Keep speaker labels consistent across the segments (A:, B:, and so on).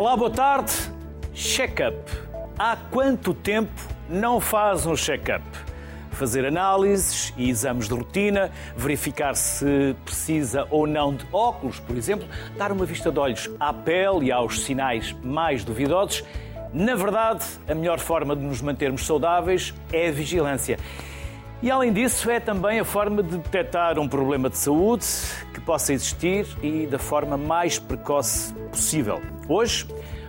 A: Olá, boa tarde. Check-up. Há quanto tempo não faz um check-up? Fazer análises e exames de rotina, verificar se precisa ou não de óculos, por exemplo, dar uma vista de olhos à pele e aos sinais mais duvidosos. Na verdade, a melhor forma de nos mantermos saudáveis é a vigilância. E além disso, é também a forma de detectar um problema de saúde que possa existir e da forma mais precoce possível. Hoje,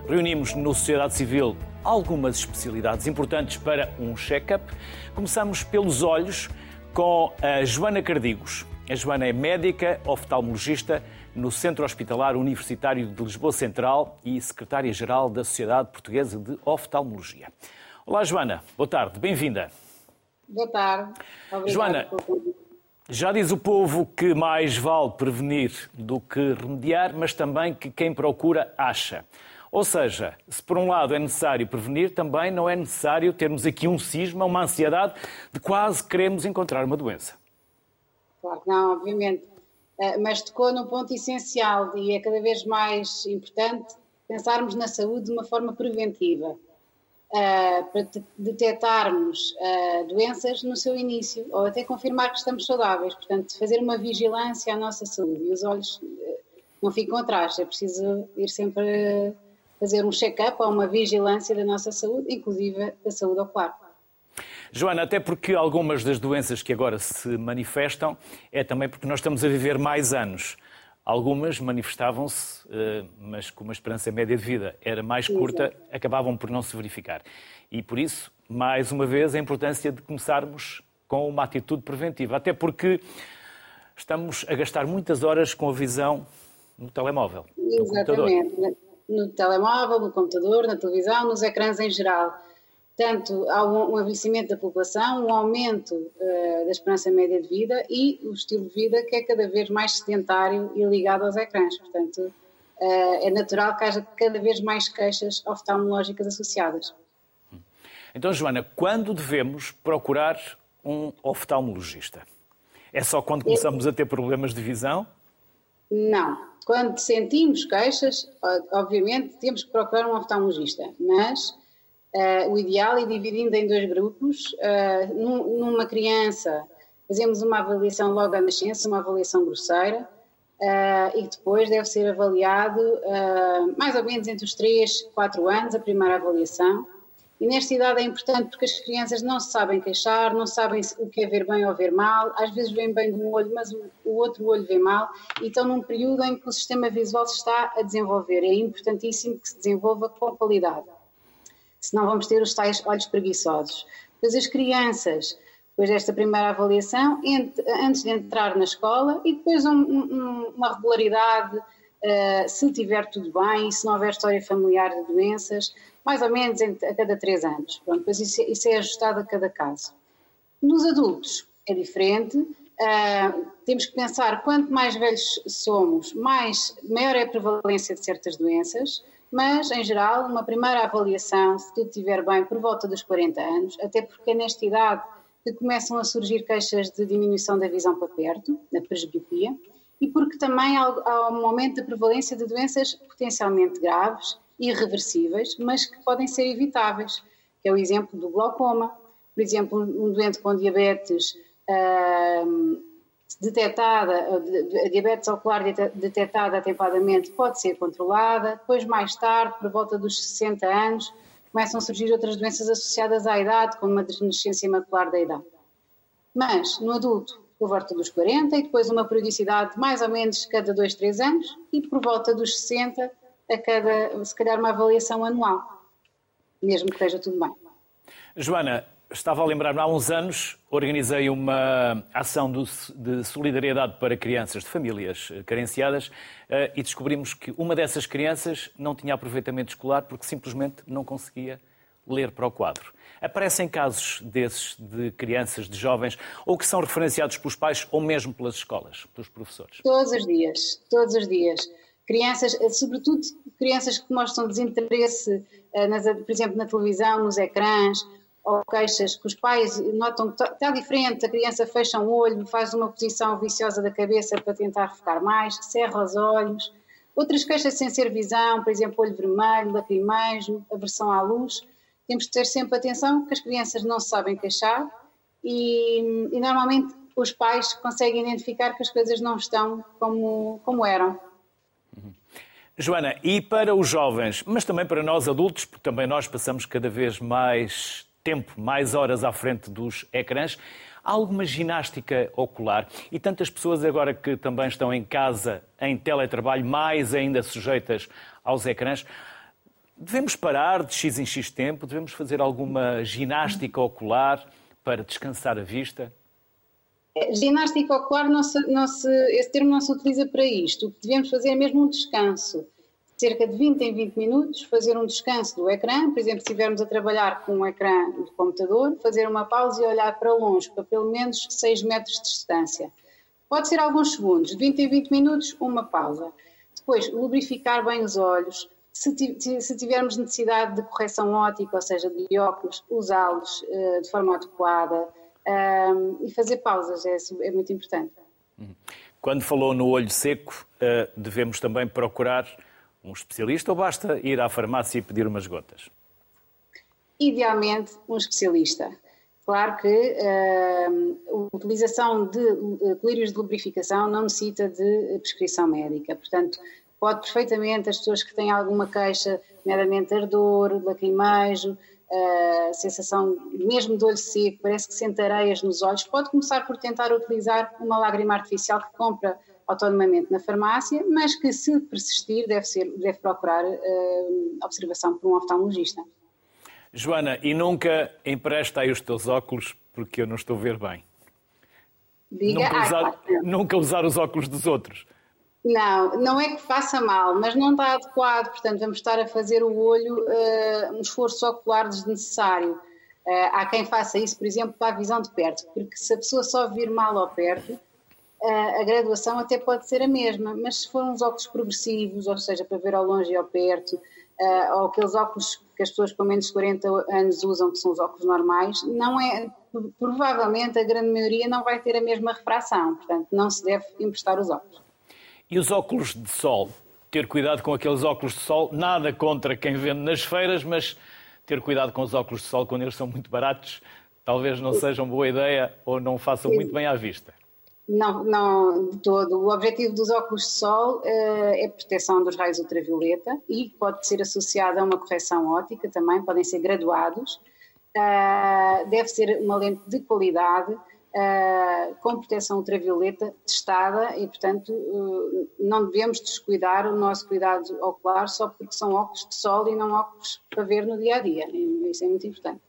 A: reunimos no Sociedade Civil algumas especialidades importantes para um check-up. Começamos pelos olhos com a Joana Cardigos. A Joana é médica oftalmologista no Centro Hospitalar Universitário de Lisboa Central e secretária-geral da Sociedade Portuguesa de Oftalmologia. Olá, Joana. Boa tarde. Bem-vinda.
B: Boa tarde. Obrigada
A: Joana, já diz o povo que mais vale prevenir do que remediar, mas também que quem procura acha. Ou seja, se por um lado é necessário prevenir, também não é necessário termos aqui um cisma, uma ansiedade de quase queremos encontrar uma doença.
B: Claro que não, obviamente. Eh, mas tocou num ponto essencial e é cada vez mais importante pensarmos na saúde de uma forma preventiva uh, para detectarmos uh, doenças no seu início ou até confirmar que estamos saudáveis. Portanto, fazer uma vigilância à nossa saúde e os olhos uh, não ficam atrás. É preciso ir sempre fazer um check-up ou uma vigilância da nossa saúde, inclusive da saúde ocular.
A: Joana, até porque algumas das doenças que agora se manifestam é também porque nós estamos a viver mais anos. Algumas manifestavam-se, eh, mas como a esperança média de vida era mais curta, acabavam por não se verificar. E por isso, mais uma vez, a importância de começarmos com uma atitude preventiva. Até porque estamos a gastar muitas horas com a visão no telemóvel.
B: Exatamente. No, no telemóvel, no computador, na televisão, nos ecrãs em geral. Portanto, há um envelhecimento da população, um aumento uh, da esperança média de vida e o estilo de vida que é cada vez mais sedentário e ligado aos ecrãs. Portanto, uh, é natural que haja cada vez mais queixas oftalmológicas associadas.
A: Então, Joana, quando devemos procurar um oftalmologista? É só quando começamos a ter problemas de visão?
B: Não. Quando sentimos queixas, obviamente temos que procurar um oftalmologista, mas Uh, o ideal é dividindo em dois grupos. Uh, num, numa criança, fazemos uma avaliação logo à nascença, uma avaliação grosseira, uh, e depois deve ser avaliado mais ou menos entre os 3 e 4 anos, a primeira avaliação. E nesta idade é importante porque as crianças não se sabem queixar, não sabem o que é ver bem ou ver mal, às vezes vêem bem de um olho, mas o, o outro olho vê mal, e estão num período em que o sistema visual se está a desenvolver. É importantíssimo que se desenvolva com qualidade senão vamos ter os tais olhos preguiçosos. Depois as crianças, depois desta primeira avaliação, antes de entrar na escola e depois um, um, uma regularidade, uh, se tiver tudo bem, se não houver história familiar de doenças, mais ou menos a cada três anos. Pronto, depois isso, isso é ajustado a cada caso. Nos adultos é diferente, uh, temos que pensar quanto mais velhos somos, mais, maior é a prevalência de certas doenças, mas, em geral, uma primeira avaliação, se tudo estiver bem, por volta dos 40 anos, até porque é nesta idade que começam a surgir queixas de diminuição da visão para perto, da presbiopia, e porque também há um aumento da prevalência de doenças potencialmente graves, irreversíveis, mas que podem ser evitáveis, que é o exemplo do glaucoma, por exemplo, um doente com diabetes detectada, a diabetes ocular detectada atempadamente pode ser controlada, depois mais tarde, por volta dos 60 anos, começam a surgir outras doenças associadas à idade, como a deficiência macular da idade. Mas, no adulto, por volta dos 40 e depois uma periodicidade de mais ou menos cada 2, 3 anos e por volta dos 60 a cada, se calhar, uma avaliação anual, mesmo que esteja tudo bem.
A: Joana, Estava a lembrar-me, há uns anos organizei uma ação de solidariedade para crianças de famílias eh, carenciadas eh, e descobrimos que uma dessas crianças não tinha aproveitamento escolar porque simplesmente não conseguia ler para o quadro. Aparecem casos desses de crianças, de jovens, ou que são referenciados pelos pais ou mesmo pelas escolas, pelos professores?
B: Todos os dias, todos os dias. Crianças, eh, sobretudo crianças que mostram desinteresse, por exemplo, na televisão, nos ecrãs, ou queixas que os pais notam que está diferente, a criança fecha um olho, faz uma posição viciosa da cabeça para tentar ficar mais, cerra os olhos, Outras queixas sem ser visão, por exemplo, olho vermelho, lacrimejo, aversão à luz, temos de ter sempre atenção que as crianças não sabem queixar e, e normalmente os pais conseguem identificar que as coisas não estão como, como eram.
A: Joana, e para os jovens, mas também para nós adultos, porque também nós passamos cada vez mais tempo, mais horas à frente dos ecrãs, há alguma ginástica ocular e tantas pessoas agora que também estão em casa, em teletrabalho, mais ainda sujeitas aos ecrãs. Devemos parar de X em X tempo? Devemos fazer alguma ginástica ocular para descansar a vista?
B: Ginástica ocular, não se, não se, esse termo não se utiliza para isto. O que devemos fazer é mesmo um descanso. Cerca de 20 em 20 minutos, fazer um descanso do ecrã. Por exemplo, se estivermos a trabalhar com um ecrã de computador, fazer uma pausa e olhar para longe, para pelo menos 6 metros de distância. Pode ser alguns segundos, de 20 em 20 minutos, uma pausa. Depois, lubrificar bem os olhos. Se, tivermos necessidade de correção ótica, ou seja, de óculos, usá-los uh, de forma adequada e fazer pausas é, é, muito importante.
A: Quando falou no olho seco, uh, devemos também procurar um especialista ou basta ir à farmácia e pedir umas gotas?
B: Idealmente, um especialista. Claro que uh, a utilização de colírios de lubrificação não necessita de prescrição médica, portanto, pode perfeitamente as pessoas que têm alguma queixa, meramente ardor, lacrimejo, a sensação mesmo de olho seco, parece que sente areias nos olhos, pode começar por tentar utilizar uma lágrima artificial que compra autonomamente na farmácia, mas que se persistir deve, ser, deve procurar uh, observação por um oftalmologista.
A: Joana, e nunca empresta aí os teus óculos porque eu não estou a ver bem.
B: Diga,
A: nunca, ah, usar, claro. nunca usar os óculos dos outros.
B: Não, não é que faça mal, mas não está adequado, portanto vamos estar a fazer o olho uh, um esforço ocular desnecessário. Uh, há quem faça isso, por exemplo, para a visão de perto, porque se a pessoa só vir mal ao perto, a graduação até pode ser a mesma, mas se for uns óculos progressivos, ou seja, para ver ao longe e ao perto, ou aqueles óculos que as pessoas com menos de 40 anos usam, que são os óculos normais, não é, provavelmente a grande maioria não vai ter a mesma refração, portanto não se deve emprestar os óculos.
A: E os óculos de sol? Ter cuidado com aqueles óculos de sol, nada contra quem vende nas feiras, mas ter cuidado com os óculos de sol quando eles são muito baratos, talvez não sejam boa ideia ou não façam muito bem à vista.
B: Não, não todo. O objetivo dos óculos de sol uh, é proteção dos raios ultravioleta e pode ser associado a uma correção óptica também, podem ser graduados. Uh, deve ser uma lente de qualidade, uh, com proteção ultravioleta testada e, portanto, não devemos descuidar o nosso cuidado ocular só porque são óculos de sol e não óculos para ver no dia a dia. Isso é muito importante.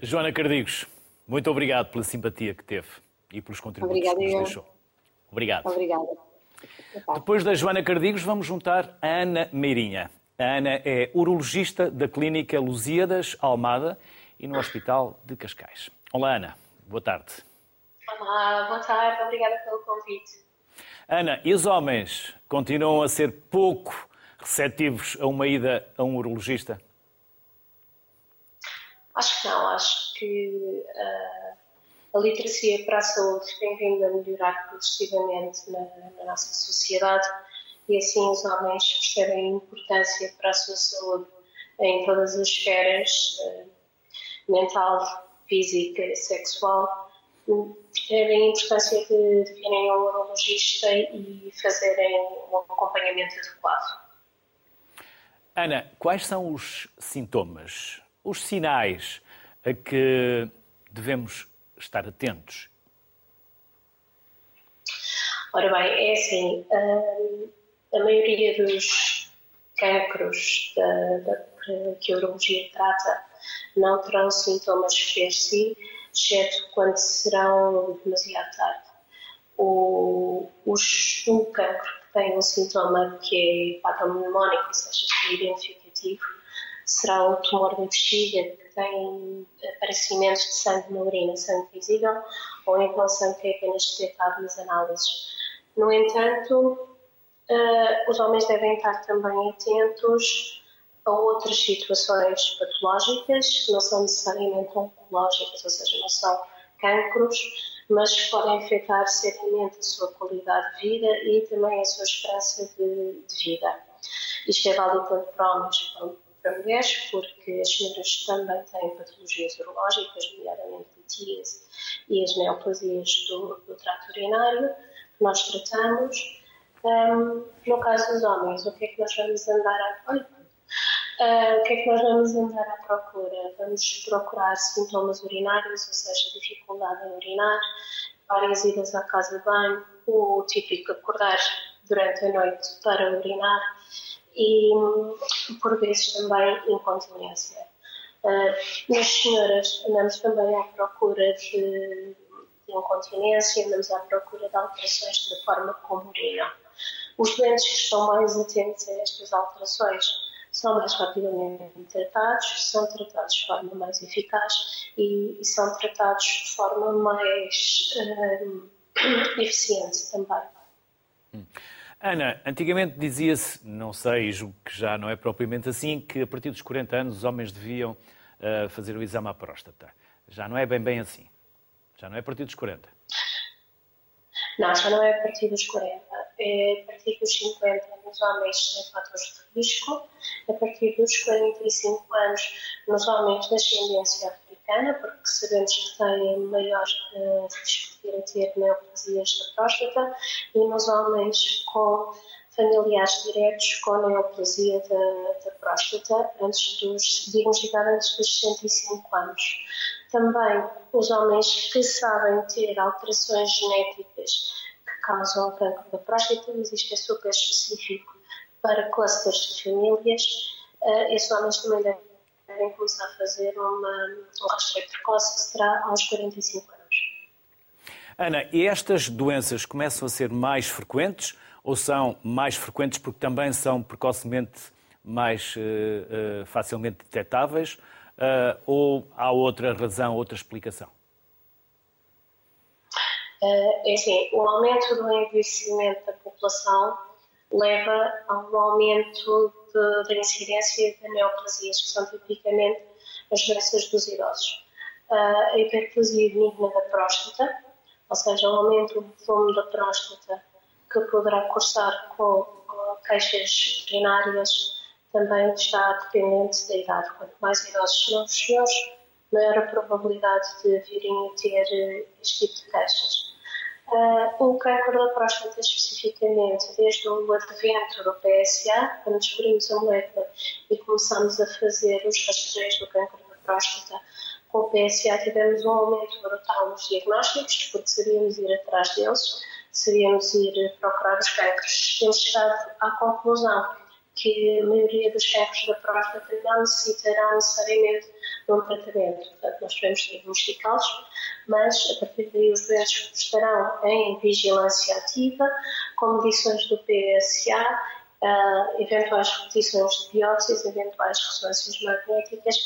A: Joana Cardigos, muito obrigado pela simpatia que teve e pelos contributos Obrigada, que nos deixou. Obrigado.
B: Obrigada.
A: Depois da Joana Cardigos, vamos juntar a Ana Meirinha. A Ana é urologista da Clínica Lusíadas Almada e no Hospital de Cascais. Olá, Ana. Boa tarde.
C: Olá, boa tarde, obrigada pelo convite.
A: Ana, e os homens continuam a ser pouco receptivos a uma ida a um urologista?
C: Acho que não, acho que uh, a literacia para a saúde tem vindo a melhorar progressivamente na, na, nossa sociedade e assim os homens percebem a importância para a sua saúde em todas as esferas, uh, mental, física, sexual, terem a importância de virem ao urologista e fazerem um acompanhamento adequado.
A: Ana, quais são os sintomas, os sinais a que devemos estar atentos?
C: Ora bem, é assim, hum, a maioria dos cancros da, da, que a urologia trata não terão sintomas per si, exceto quando serão demasiado tarde. O, os, um cancro que tem um sintoma que é patognomónico, ou seja, identificativo, será um tumor de bexiga tem aparecimentos de sangue na urina, sangue visível, ou então sangue que é apenas detectado nas análises. No entanto, uh, os homens devem estar também atentos a outras situações patológicas que não são necessariamente oncológicas, ou seja, não são cancros, mas podem afetar seriamente a sua qualidade de vida e também a sua esperança de, de vida. Isto é válido tanto para homens para mulheres, porque as senhoras também têm patologias urológicas, nomeadamente litíase e as neoplasias do, do trato urinário, que nós tratamos. Um, no caso dos homens, o que é que nós vamos andar a. Uh, o que é que nós vamos andar à procura? Vamos procurar sintomas urinários, ou seja, dificuldade em urinar, várias idas à casa de banho, o típico acordar durante a noite para urinar e, por vezes, também incontinência. Uh, nas senhoras, andamos também à procura de, de incontinência, andamos à procura de alterações da forma como urinam. Os doentes que estão mais atentos a estas alterações são mais rapidamente tratados, são tratados de forma mais eficaz e, e são tratados de forma mais uh, eficiente também.
A: Hum. Ana, antigamente dizia-se, não sei, julgo que já não é propriamente assim, que a partir dos 40 anos os homens deviam uh, fazer o exame à próstata. Já não é bem bem assim. Já não é a partir dos 40.
C: Não, já não é a partir dos 40. É a partir dos 50 nos homens têm fatores de risco. A partir dos 45 anos nos homens de ascendência africana, porque sabemos que têm maior uh, risco de ter neoplasias da próstata. E nos homens com familiares diretos com neoplasia da, da próstata antes dos, diagnosticada antes dos 65 anos. Também os homens que sabem ter alterações genéticas que causam cancro da próstata, mas isto é super específico para clusters de famílias, uh, esses homens também devem começar a fazer uma, um rastreio precoce que será aos 45 anos.
A: Ana, e estas doenças começam a ser mais frequentes ou são mais frequentes porque também são precocemente mais uh, uh, facilmente detectáveis? Uh, ou há outra razão, outra explicação?
C: É assim, o aumento do envelhecimento da população leva a um aumento da incidência de neoplasias, que são tipicamente as doenças dos idosos. A hiperplasia benigna da próstata, ou seja, o aumento do volume da próstata que poderá cursar com queixas urinárias também está dependente da idade. Quanto mais idosos são os senhores, maior a probabilidade de virem a ter eh, este tipo de queixas. O câncer da próstata, especificamente, desde o advento do PSA, quando descobrimos a molécula e começamos a fazer os rastreios do câncer da próstata, com o PSA tivemos um aumento brutal nos diagnósticos, porque sabíamos ir atrás deles, sabíamos ir procurar os cânceres. Temos chegado à conclusão que a maioria dos cancros da próstata não necessitarão necessariamente de um tratamento. Portanto, nós devemos diagnosticá-los, mas a partir daí os doentes estarão em vigilância ativa, com medições do PSA, uh, ah, eventuais repetições de biópsias, eventuais ressonâncias magnéticas,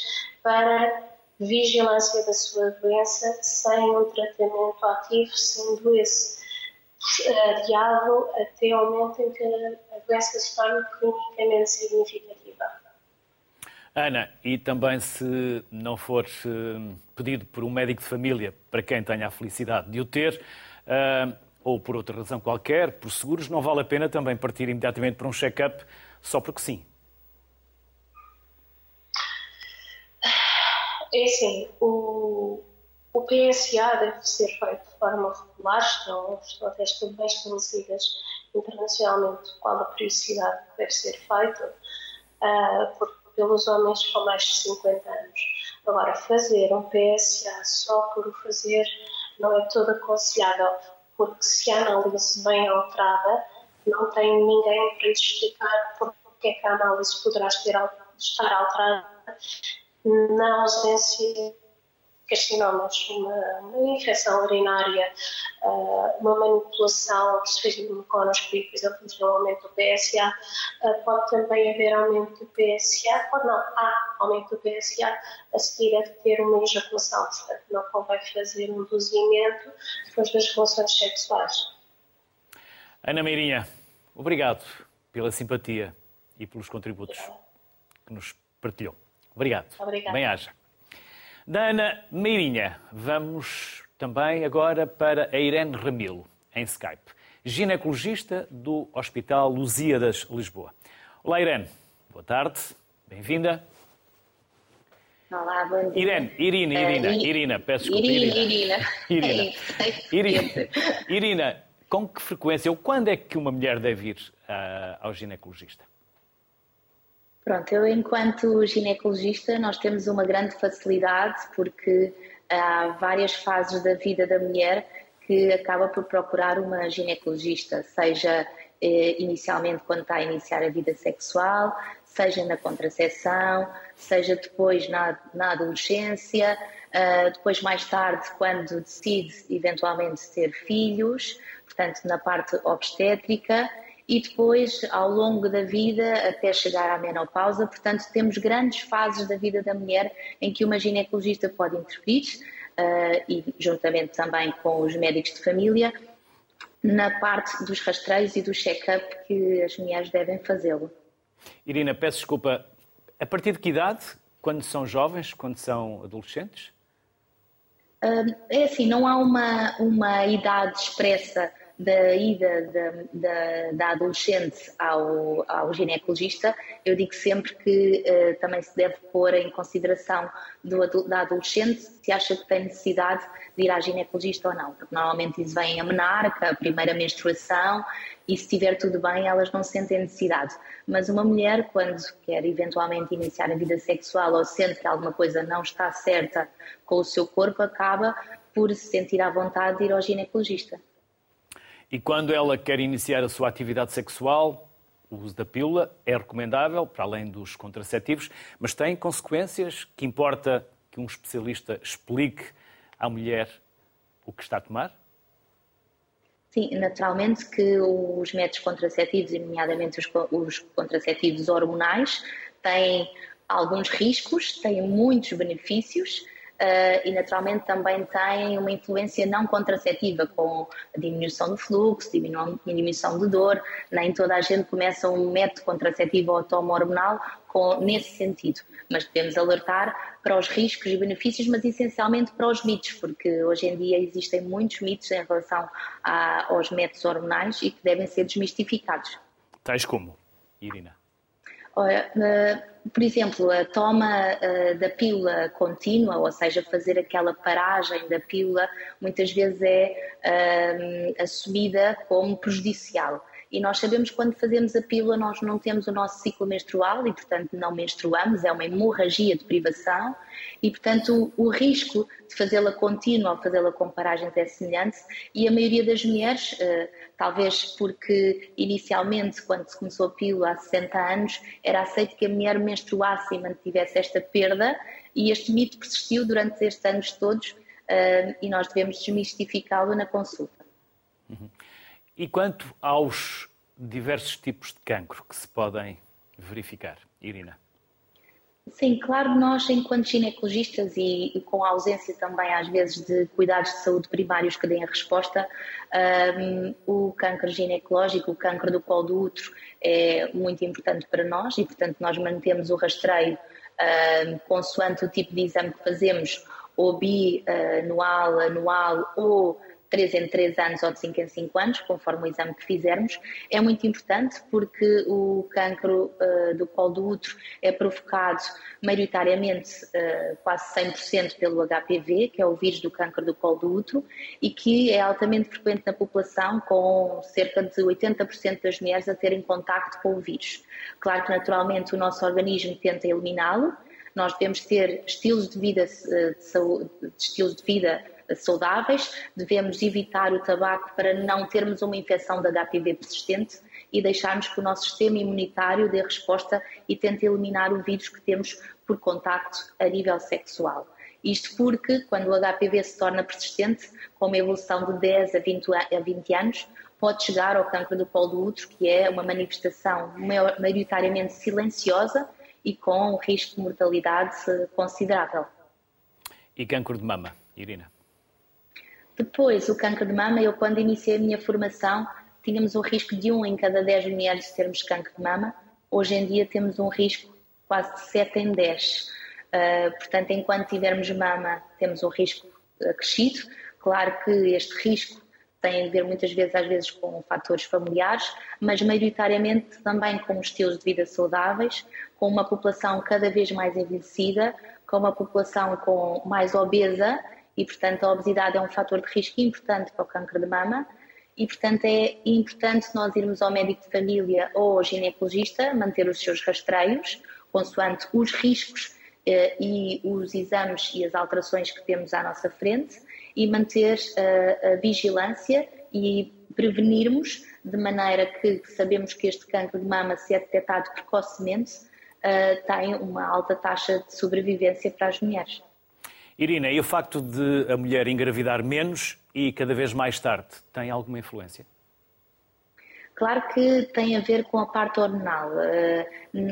C: para vigilância da sua doença sem um tratamento ativo, sendo esse adiado até ao momento em que a doença se torna clinicamente significativa.
A: Ana, e também se não for eh, pedido por um médico de família, para quem tenha a felicidade de o ter, eh, ou por outra razão qualquer, por seguros, não vale a pena também partir imediatamente para um check-up só porque sim?
C: É assim, o, o PSA deve ser feito de forma regular, estão, até bem estabelecidas internacionalmente qual a periodicidade que deve ser feita uh, por, pelos homens com mais de 50 anos. Agora, fazer um PSA só por o fazer não é todo aconselhável, porque se a análise bem alterada, não tem ninguém para explicar porque é que a análise poderá estar alterada na ausência carcinomas, uma, uma infecção urinária, uh, uma manipulação que se fez no colonoscopia, por exemplo, no aumento do PSA, ah, pode também haver aumento do PSA, pode não, há aumento do PSA a seguir a ter uma ejaculação, portanto não convém fazer um induzimento depois das relações sexuais.
A: Ana Meirinha, obrigado pela simpatia e pelos contributos que nos partilhou. Obrigado.
C: Obrigada.
A: Bem-aja. Da Ana Meirinha, vamos também agora para a Irene Ramilo, em Skype, ginecologista do Hospital Lusíadas, Lisboa. Olá, Irene. Boa tarde. Bem-vinda.
D: Olá, bom dia.
A: Irene, Irina, Irina, uh, Irina, peço desculpa.
D: Irina, Irina.
A: Irina. Irina. Irina, com que frequência ou quando é que uma mulher deve ir uh, ao ginecologista?
D: Pronto, eu enquanto ginecologista nós temos uma grande facilidade porque há várias fases da vida da mulher que acaba por procurar uma ginecologista, seja eh, inicialmente quando está a iniciar a vida sexual, seja na contracepção, seja depois na, na adolescência, uh, depois mais tarde quando decide eventualmente ter filhos, portanto na parte obstétrica e depois ao longo da vida até chegar à menopausa. Portanto, temos grandes fases da vida da mulher em que uma ginecologista pode intervir uh, e juntamente também com os médicos de família na parte dos rastreios e do check-up que as mulheres devem fazê-lo.
A: Irina, peço desculpa, a partir de que idade? Quando são jovens? Quando são adolescentes?
D: É assim, não há uma, uma idade expressa da ida da, da, da, adolescente ao, ao ginecologista, eu digo sempre que uh, também se deve pôr em consideração do, da adolescente se acha que tem necessidade de ir à ginecologista ou não, porque normalmente isso vem a menarca, a primeira menstruação, e se estiver tudo bem, elas não sentem necessidade. Mas uma mulher, quando quer eventualmente iniciar a vida sexual ou sente que alguma coisa não está certa com o seu corpo, acaba por se sentir à vontade de ir ao ginecologista.
A: E quando ela quer iniciar a sua atividade sexual, o uso da pílula é recomendável, para além dos contraceptivos, mas tem consequências que importa que um especialista explique à mulher o que está a tomar?
D: Sim, naturalmente que os métodos contraceptivos, nomeadamente os, os contraceptivos hormonais, têm alguns riscos, têm muitos benefícios, Uh, e naturalmente também têm uma influência não contraceptiva, com diminuição do fluxo, diminuição de dor. Nem toda a gente começa um método contraceptivo auto-hormonal nesse sentido, mas devemos alertar para os riscos e benefícios, mas essencialmente para os mitos, porque hoje em dia existem muitos mitos em relação a, aos métodos hormonais e que devem ser desmistificados.
A: Tais como, Irina?
D: Olha, por exemplo, a toma da pílula contínua, ou seja, fazer aquela paragem da pílula, muitas vezes é assumida como prejudicial. E nós sabemos que quando fazemos a pílula nós não temos o nosso ciclo menstrual e, portanto, não menstruamos, é uma hemorragia de privação. E, portanto, o, o risco de fazê-la contínua ou fazê-la com paragens é semelhante. E a maioria das mulheres, eh, talvez porque inicialmente, quando se começou a pílula há 60 anos, era aceito que a mulher menstruasse e mantivesse esta perda. E este mito persistiu durante estes anos todos eh, e nós devemos desmistificá-lo na consulta.
A: E quanto aos diversos tipos de cancro que se podem verificar, Irina?
D: Sim, claro, nós, enquanto ginecologistas e, e, com a ausência também, às vezes, de cuidados de saúde primários que deem a resposta, um, o câncer ginecológico, o câncer do colo do útero, é muito importante para nós e, portanto, nós mantemos o rastreio um, consoante o tipo de exame que fazemos, ou bianual, anual ou 3 em 3 anos ou de 5 em 5 anos, conforme o exame que fizermos, é muito importante porque o cancro uh, do colo do útero é provocado maioritariamente uh, quase 100% pelo HPV, que é o vírus do cancro do colo do útero, e que é altamente frequente na população, com cerca de 80% das mulheres a terem contacto com o vírus. Claro que naturalmente o nosso organismo tenta eliminá-lo, nós devemos ter estilos de vida, eh, de saúde, estilos de vida saudáveis, devemos evitar o tabaco para não termos uma infecção de HPV persistente e deixarmos que o nosso sistema imunitário dê resposta e tente eliminar o vírus que temos por contacto a nível sexual. Isto porque, quando o HPV se torna persistente, com uma evolução de 10 a 20, a 20 anos, pode chegar ao câncer do colo do útero, que é uma manifestação maioritariamente silenciosa e com um risco de mortalidade considerável.
A: E câncer de mama, Irina?
D: Depois, o câncer de mama, eu quando iniciei a minha formação, tínhamos um risco de 1 em cada 10 mulheres termos câncer de mama. Hoje em dia temos um risco quase de 7 em 10. Uh, portanto, enquanto tivermos mama, temos um risco acrescido. Claro que este risco tem a ver muitas vezes, às vezes, com fatores familiares, mas maioritariamente também com estilos de vida saudáveis, com uma população cada vez mais envelhecida, com uma população com mais obesa e, portanto, a obesidade é um fator de risco importante para o câncer de mama e, portanto, é importante nós irmos ao médico de família ou ao ginecologista, manter os seus rastreios, consoante os riscos eh, e os exames e as alterações que temos à nossa frente e manter uh, a vigilância e prevenirmos de maneira que sabemos que este cancro de mama, se é detectado precocemente, uh, tem uma alta taxa de sobrevivência para as mulheres.
A: Irina, e o facto de a mulher engravidar menos e cada vez mais tarde tem alguma influência?
D: Claro que tem a ver com a parte hormonal. Uh,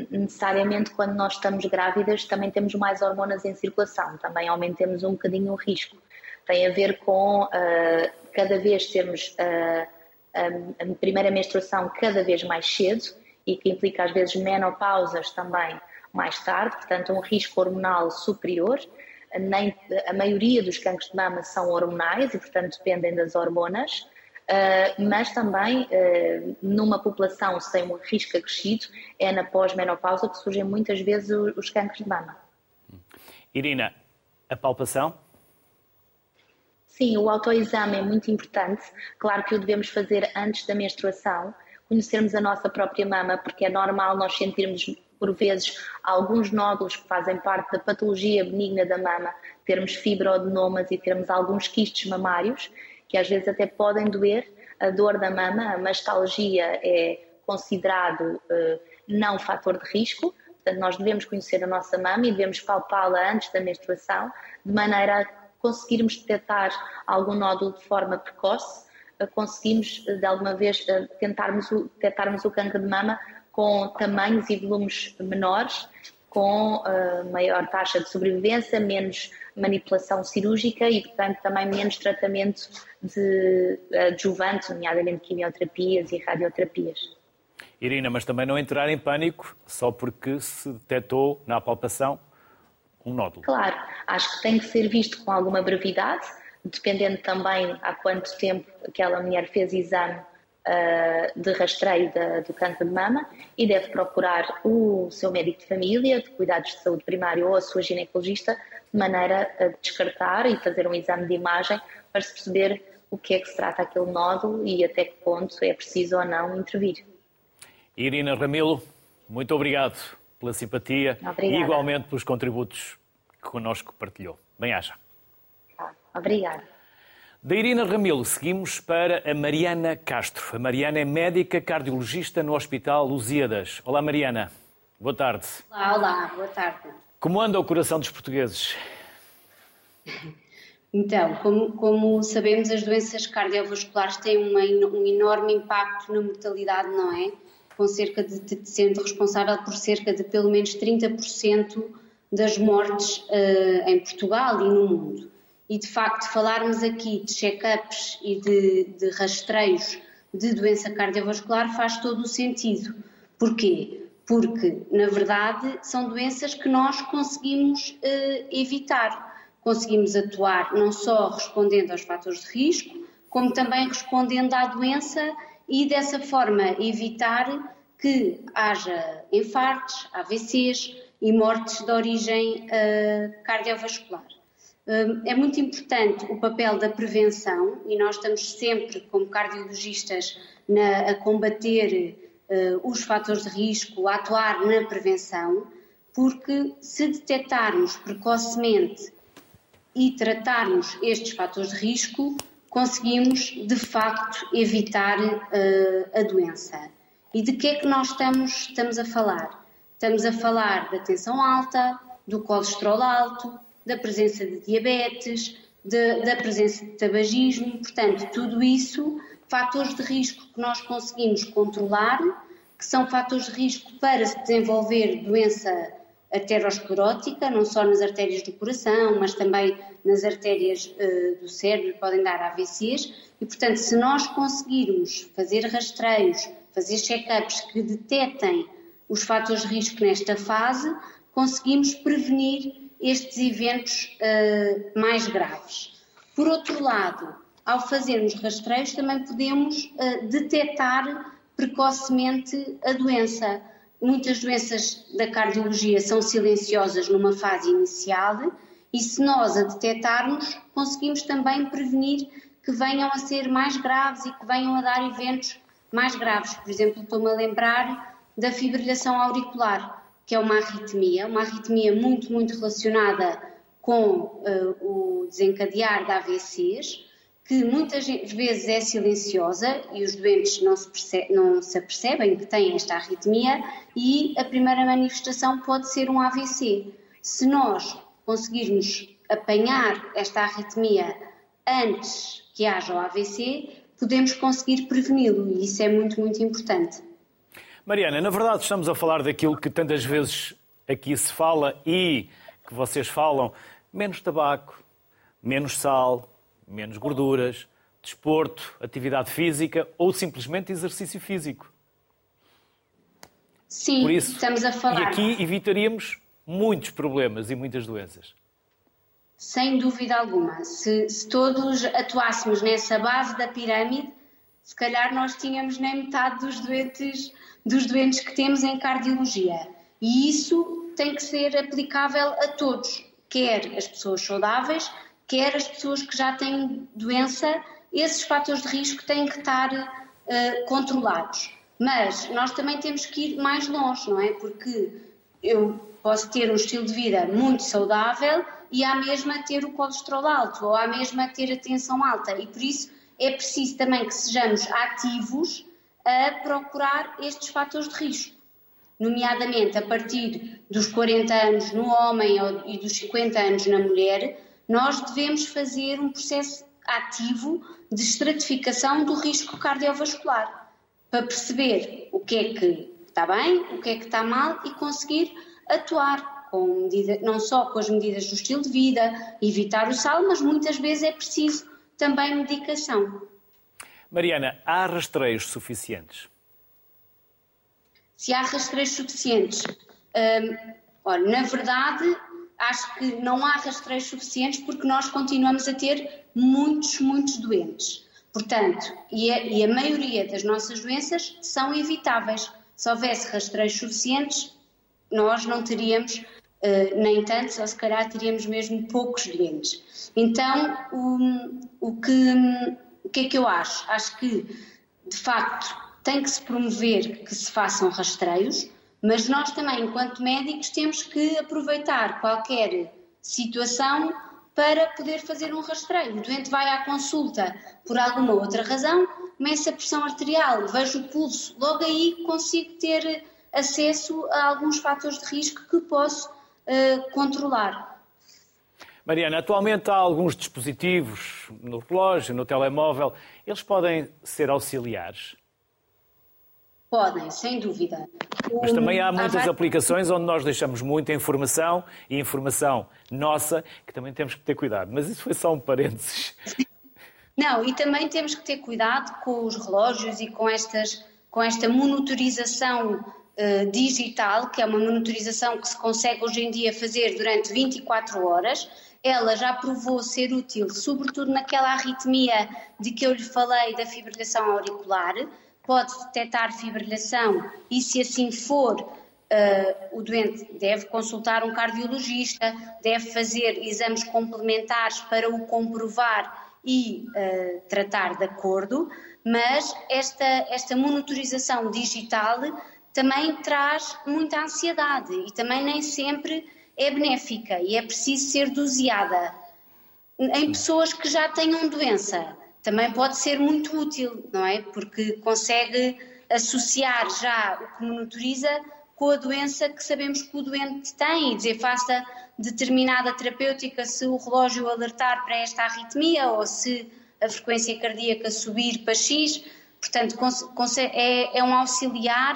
D: necessariamente, quando nós estamos grávidas, também temos mais hormonas em circulação, também aumentamos um bocadinho o risco. Tem a ver com uh, cada vez termos uh, a primeira menstruação cada vez mais cedo e que implica às vezes menopausas também mais tarde, portanto um risco hormonal superior. Nem, a maioria dos cancros de mama são hormonais e, portanto, dependem das hormonas. Uh, mas também uh, numa população sem um risco acrescido, é na pós-menopausa que surgem muitas vezes os, os cancros de mama.
A: Irina, a palpação?
D: Sim, o autoexame é muito importante. Claro que o devemos fazer antes da menstruação, conhecermos a nossa própria mama, porque é normal nós sentirmos por vezes alguns nódulos que fazem parte da patologia benigna da mama, termos fibroadenomas e termos alguns quistes mamários que às vezes até podem doer. A dor da mama, a mastalgia é considerado uh, não fator de risco, portanto, nós devemos conhecer a nossa mama e devemos palpá-la antes da menstruação, de maneira a conseguirmos detectar algum nódulo de forma precoce, conseguimos uh, de alguma vez tentarmos o, detectarmos o câncer de mama com tamanhos e volumes menores, com maior taxa de sobrevivência, menos manipulação cirúrgica e, portanto, também menos tratamento de adjuvantes, nomeadamente quimioterapias e radioterapias.
A: Irina, mas também não entrar em pânico só porque se detectou na palpação um nódulo.
D: Claro, acho que tem que ser visto com alguma brevidade, dependendo também há quanto tempo aquela mulher fez exame uh, de rastreio da, do câncer de mama e deve procurar o seu médico de família, de cuidados de saúde primário ou a sua ginecologista de maneira a descartar e fazer um exame de imagem para se perceber o que é que se trata aquele nódulo e até que ponto é preciso ou não intervir.
A: Irina Ramilo, muito obrigado pela simpatia Obrigada. e igualmente pelos contributos que connosco partilhou. Bem-aja.
D: Ah, obrigada.
A: Da Irina Ramilo, seguimos para a Mariana Castro. A Mariana é médica cardiologista no Hospital Lusíadas. Olá, Mariana. Boa tarde.
E: Olá, olá. Boa tarde.
A: Como anda o coração dos portugueses?
E: Então, como, como, sabemos, as doenças cardiovasculares têm uma, um enorme impacto na mortalidade, não é? Com cerca de, de, sendo responsável por cerca de pelo menos 30% das mortes uh, em Portugal e no mundo. E de facto, falarmos aqui de check-ups e de, de rastreios de doença cardiovascular faz todo o sentido. Porquê? porque, na verdade, são doenças que nós conseguimos uh, evitar. Conseguimos atuar não só respondendo aos fatores de risco, como também respondendo à doença e, dessa forma, evitar que haja infartos, AVCs e mortes de origem uh, cardiovascular. Uh, é muito importante o papel da prevenção e nós estamos sempre, como cardiologistas, na, a combater uh, os fatores de risco, a atuar na prevenção, porque se detectarmos precocemente e tratarmos estes fatores de risco, conseguimos de facto evitar uh, a doença. E de que é que nós estamos, estamos a falar? Estamos a falar da tensão alta, do colesterol alto, da presença de diabetes, de, da presença de tabagismo, portanto, tudo isso fatores de risco que nós conseguimos controlar, que são fatores de risco para se desenvolver doença arteriosclerótica, não só nas artérias do coração, mas também nas artérias uh, do cérebro, podem dar AVCs, e portanto, se nós conseguirmos fazer rastreios, fazer check-ups que detetem os fatores de risco nesta fase, conseguimos prevenir estes eventos uh, mais graves. Por outro lado, ao fazermos rastreios, também podemos uh, detectar precocemente a doença. Muitas doenças da cardiologia são silenciosas numa fase inicial e se nós a detectarmos, conseguimos também prevenir que venham a ser mais graves e que venham a dar eventos mais graves. Por exemplo, estou-me a lembrar da fibrilação auricular, que é uma arritmia, uma arritmia muito, muito relacionada com uh, o desencadear de AVCs, que muitas vezes é silenciosa e os doentes não se, percebe, não se apercebem que têm esta arritmia e a primeira manifestação pode ser um AVC. Se nós conseguirmos apanhar esta arritmia antes que haja o AVC, podemos conseguir preveni-lo e isso é muito, muito importante.
A: Mariana, na verdade estamos a falar daquilo que tantas vezes aqui se fala e que vocês falam, menos tabaco, menos sal, menos gorduras, desporto, atividade física ou simplesmente exercício físico.
E: Sim, Por isso, estamos a falar.
A: E aqui evitaríamos muitos problemas e muitas doenças.
E: Sem dúvida alguma. Se, se, todos atuássemos nessa base da pirâmide, se calhar nós tínhamos nem metade dos doentes, dos doentes que temos em cardiologia. E isso tem que ser aplicável a todos, quer as pessoas saudáveis, quer as pessoas que já têm doença, esses fatores de risco têm que estar uh, controlados. Mas nós também temos que ir mais longe, não é? Porque eu posso ter um estilo de vida muito saudável e à mesma ter o colesterol alto ou à mesma ter a tensão alta. E por isso é preciso também que sejamos ativos a procurar estes fatores de risco. Nomeadamente a partir dos 40 anos no homem e dos 50 anos na mulher, nós devemos fazer um processo ativo de estratificação do risco cardiovascular para perceber o que é que está bem, o que é que está mal e conseguir atuar com medida, não só com as medidas do estilo de vida, evitar o sal, mas muitas vezes é preciso também medicação.
A: Mariana, há rastreios suficientes?
E: Se há rastreios suficientes, hum, olha, na verdade acho que não há rastreios suficientes porque nós continuamos a ter muitos, muitos doentes. Portanto, e a, e a maioria das nossas doenças são evitáveis. Se houvesse rastreios suficientes, nós não teríamos nem tantos, ou se calhar teríamos mesmo poucos doentes. Então, o, o, que, o que é que eu acho? Acho que, de facto, tem que se promover que se façam rastreios, mas nós também, enquanto médicos, temos que aproveitar qualquer situação para poder fazer um rastreio. O doente vai à consulta por alguma outra razão, começa a pressão arterial, vejo o pulso, logo aí consigo ter acesso a alguns fatores de risco que posso uh, controlar.
A: Mariana, atualmente há alguns dispositivos no relógio, no telemóvel, eles podem ser auxiliares?
E: Podem, sem dúvida.
A: Mas também há muitas aplicações onde nós deixamos muita informação e informação nossa que também temos que ter cuidado. Mas isso foi só um parênteses.
E: Não, e também temos que ter cuidado com os relógios e com, estas, com esta monitorização uh, digital, que é uma monitorização que se consegue hoje em dia fazer durante 24 horas. Ela já provou ser útil, sobretudo naquela arritmia de que eu lhe falei da fibrilação auricular pode detectar fibrilação e, se assim for, uh, o doente deve consultar um cardiologista, deve fazer exames complementares para o comprovar e uh, tratar de acordo, mas esta, esta monitorização digital também traz muita ansiedade e também nem sempre é benéfica e é preciso ser doseada em pessoas que já tenham doença também pode ser muito útil, não é? Porque consegue associar já o que monitoriza com a doença que sabemos que o doente tem e dizer faça determinada terapêutica se o relógio alertar para esta arritmia ou se a frequência cardíaca subir para X. Portanto, é, é um auxiliar,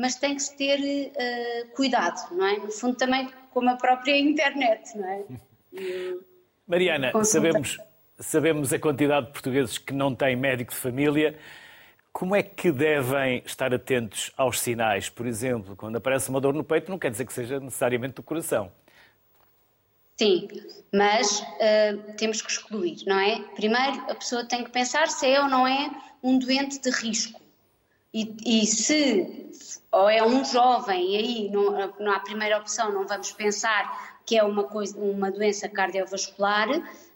E: mas tem que se ter uh, cuidado, não é? No fundo, também como a própria internet, não é?
A: Mariana, sabemos sabemos a quantidade de portugueses que não têm médico de família. Como é que devem estar atentos aos sinais? Por exemplo, quando aparece uma dor no peito, não quer dizer que seja necessariamente do coração.
E: Sim, mas uh, temos que excluir, não é? Primeiro, a pessoa tem que pensar se é ou não é um doente de risco. E, e se ou é um jovem, e aí não, não, a primeira opção não vamos pensar que é uma, coisa, uma doença cardiovascular.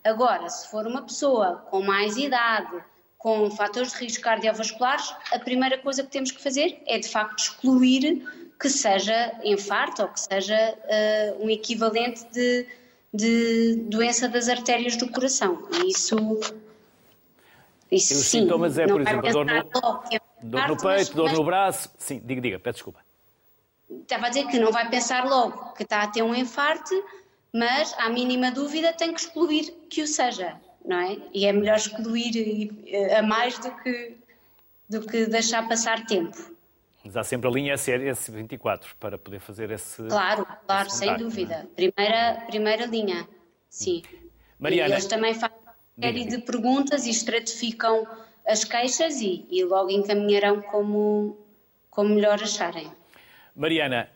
E: Agora, se for uma pessoa com mais idade, com fatores de risco cardiovasculares, a primeira coisa que temos que fazer é de facto excluir que seja infarto ou que seja uh, um equivalente de de doença das artérias do coração. Isso.
A: isso e os sim, sintomas é, por exemplo, dor no, é dor no peito, dor no braço. Sim, diga, diga, peço desculpa.
E: Estava a dizer que não vai pensar logo que está a ter um infarto, mas à mínima dúvida tem que excluir que o seja, não é? E é melhor excluir a mais do que, do que deixar passar tempo.
A: Mas há sempre a linha S24 para poder fazer esse.
E: Claro, claro, esse sem dúvida. Primeira, primeira linha, sim. Mariana. E eles também fazem uma série de perguntas e estratificam as queixas e, e logo encaminharão como, como melhor acharem.
A: Mariana,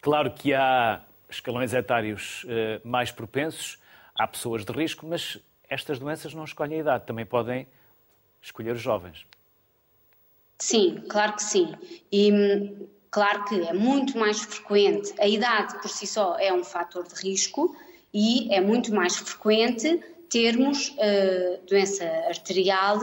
A: claro que há escalões etários eh, mais propensos, há pessoas de risco, mas estas doenças não escolhem a idade, também podem escolher os jovens.
E: Sim, claro que sim. E hum, claro que é muito mais frequente, a idade por si só é um fator de risco e é muito mais frequente termos uh, doença arterial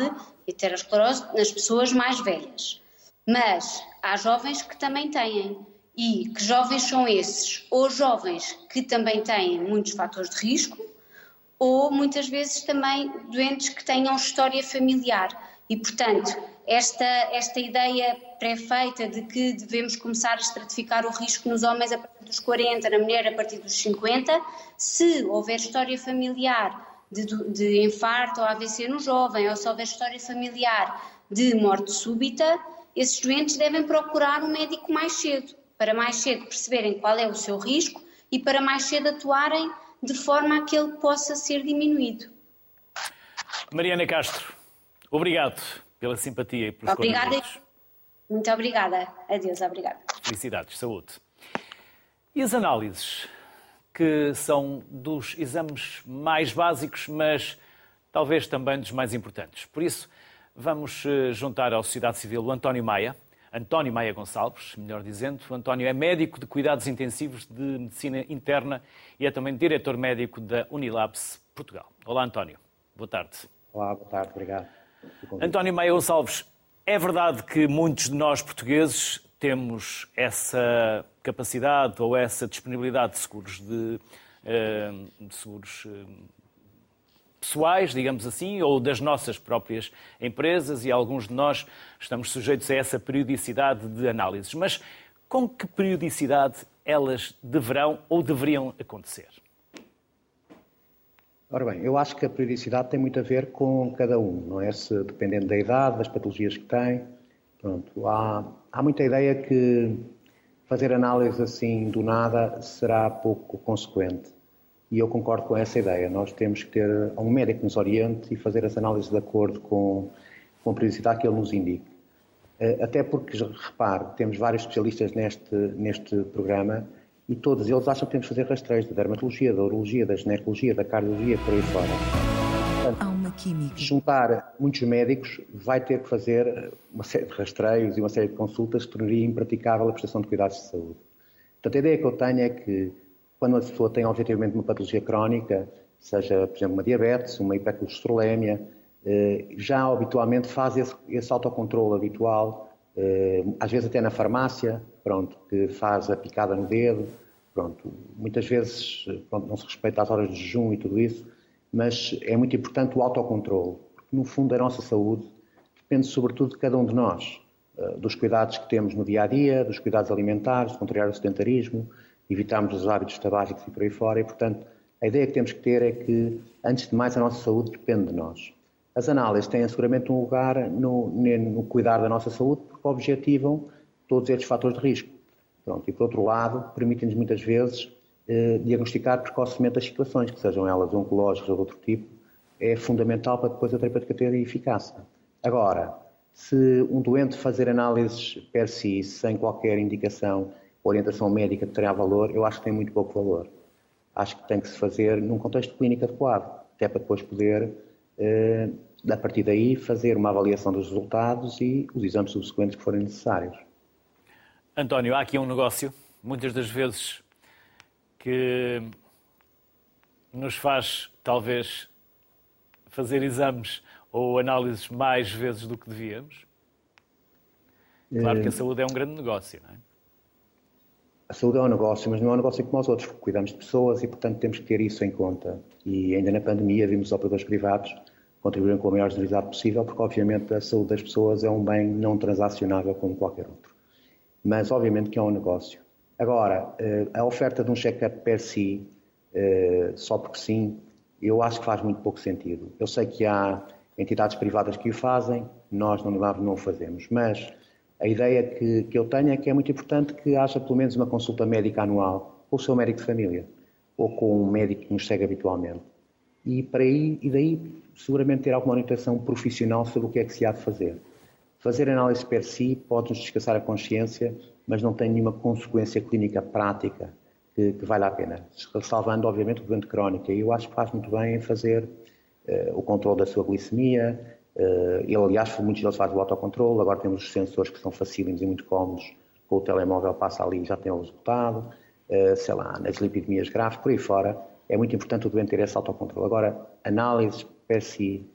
E: e aterosclerose nas pessoas mais velhas. Mas há jovens que também têm. E que jovens são esses? Ou jovens que também têm muitos fatores de risco, ou muitas vezes também doentes que tenham história familiar. E, portanto, esta, esta ideia pré-feita de que devemos começar a estratificar o risco nos homens a partir dos 40, na mulher a partir dos 50, se houver história familiar de, de infarto ou AVC no jovem, ou se houver história familiar de morte súbita, esses doentes devem procurar um médico mais cedo, para mais cedo perceberem qual é o seu risco e para mais cedo atuarem de forma a que ele possa ser diminuído.
A: Mariana Castro, obrigado pela simpatia e pelos
E: Obrigada. Muito obrigada. Adeus, obrigada.
A: Felicidades, saúde. E as análises, que são dos exames mais básicos, mas talvez também dos mais importantes. Por isso, vamos eh, juntar à sociedade civil o António Maia, António Maia Gonçalves, melhor dizendo. O António é médico de cuidados intensivos de medicina interna e é também diretor médico da Unilabs Portugal. Olá, António. Boa tarde.
F: Olá, boa tarde. Obrigado.
A: António Maia Gonçalves, é verdade que muitos de nós portugueses temos essa capacidade ou essa disponibilidade de seguros de, eh, de seguros eh, pessoais, digamos assim, ou das nossas próprias empresas e alguns de nós estamos sujeitos a essa periodicidade de análises. Mas com que periodicidade elas deverão ou deveriam acontecer?
F: Ora bem, eu acho que a periodicidade tem muito a ver com cada um, não é? Se, dependendo da idade, das patologias que tem. Pronto, há, há muita ideia que fazer análise assim do nada será pouco consequente. E eu concordo com essa ideia. Nós temos que ter um médico que nos oriente e fazer as análises de acordo com, com a periodicidade que ele nos indique. Eh, até porque, repare, temos vários especialistas neste, neste programa e todos eles acham que temos que fazer rastreios da dermatologia, da urologia, da ginecologia, da cardiologia, por aí fora. Portanto, Há uma química. Juntar muitos médicos vai ter que fazer uma série de rastreios e uma série de consultas que tornaria impraticável a prestação de cuidados de saúde. Portanto, a ideia que eu tenho é que quando uma pessoa tem objetivamente uma patologia crónica, seja, por exemplo, uma diabetes, uma hipercolesterolemia, eh, já habitualmente faz esse, esse autocontrole habitual, eh, às vezes até na farmácia, pronto, que faz a picada no dedo, pronto, muitas vezes pronto, não se respeita as horas de jejum e tudo isso, mas é muito importante o autocontrole, porque no fundo a nossa saúde depende sobretudo de cada um de nós, eh, dos cuidados que temos no dia a dia, dos cuidados alimentares, de contrariar o sedentarismo, evitarmos os hábitos tabágicos e por aí fora, e portanto a ideia que temos que ter é que, antes de mais, a nossa saúde depende de nós. As análises têm seguramente um lugar no, no cuidar da nossa saúde, porque objetivam todos estes fatores de risco. Pronto, e por outro lado, permitem-nos muitas vezes eh, diagnosticar precocemente as situações, que sejam elas oncológicas ou de outro tipo, é fundamental para depois a terapêutica ter eficácia. Agora, se um doente fazer análises per si, sem qualquer indicação, orientação médica que terá valor, eu acho que tem muito pouco valor. acho que tem que se fazer num contexto clínico adequado, até para depois poder, eh, a partir daí, fazer uma avaliação dos resultados e os exames subsequentes que forem necessários.
A: António, há aqui um negócio, muitas das vezes, que nos faz, talvez, fazer exames ou análises mais vezes do que devíamos? Claro que a eh, saúde é um grande negócio, não é?
F: A saúde é um negócio, mas não é um negócio como os outros, porque cuidamos de pessoas e, portanto, temos que ter isso em conta. E ainda na pandemia vimos os operadores privados contribuírem com a maior generosidade possível, porque, obviamente, a saúde das pessoas é um bem não transacionável como qualquer outro. Mas, obviamente, que é um negócio. Agora, eh, a oferta de um check-up per si, eh, só porque sim, eu acho que faz muito pouco sentido. Eu sei que há entidades privadas que o fazem, nós não, não o fazemos, mas a ideia que, que eu tenho é que é muito importante que haja pelo menos uma consulta médica anual com o seu médico de família ou com um médico que nos segue habitualmente. E para aí, e daí seguramente ter alguma orientação profissional sobre o que é que se há de fazer. Fazer análise per si pode-nos descansar a consciência, mas não tem nenhuma consequência clínica prática que, que vale a pena. Salvando, obviamente, o doente crónico. E eu acho que faz muito bem em fazer uh, o controle da sua glicemia, Uh, ele, aliás, muitos deles fazem o autocontrole, agora temos os sensores que são facílimos e muito cómodos, com o telemóvel passa ali e já tem o resultado, uh, sei lá, nas lipidemias graves, por aí fora, é muito importante o doente ter esse autocontrole. Agora, análises per si,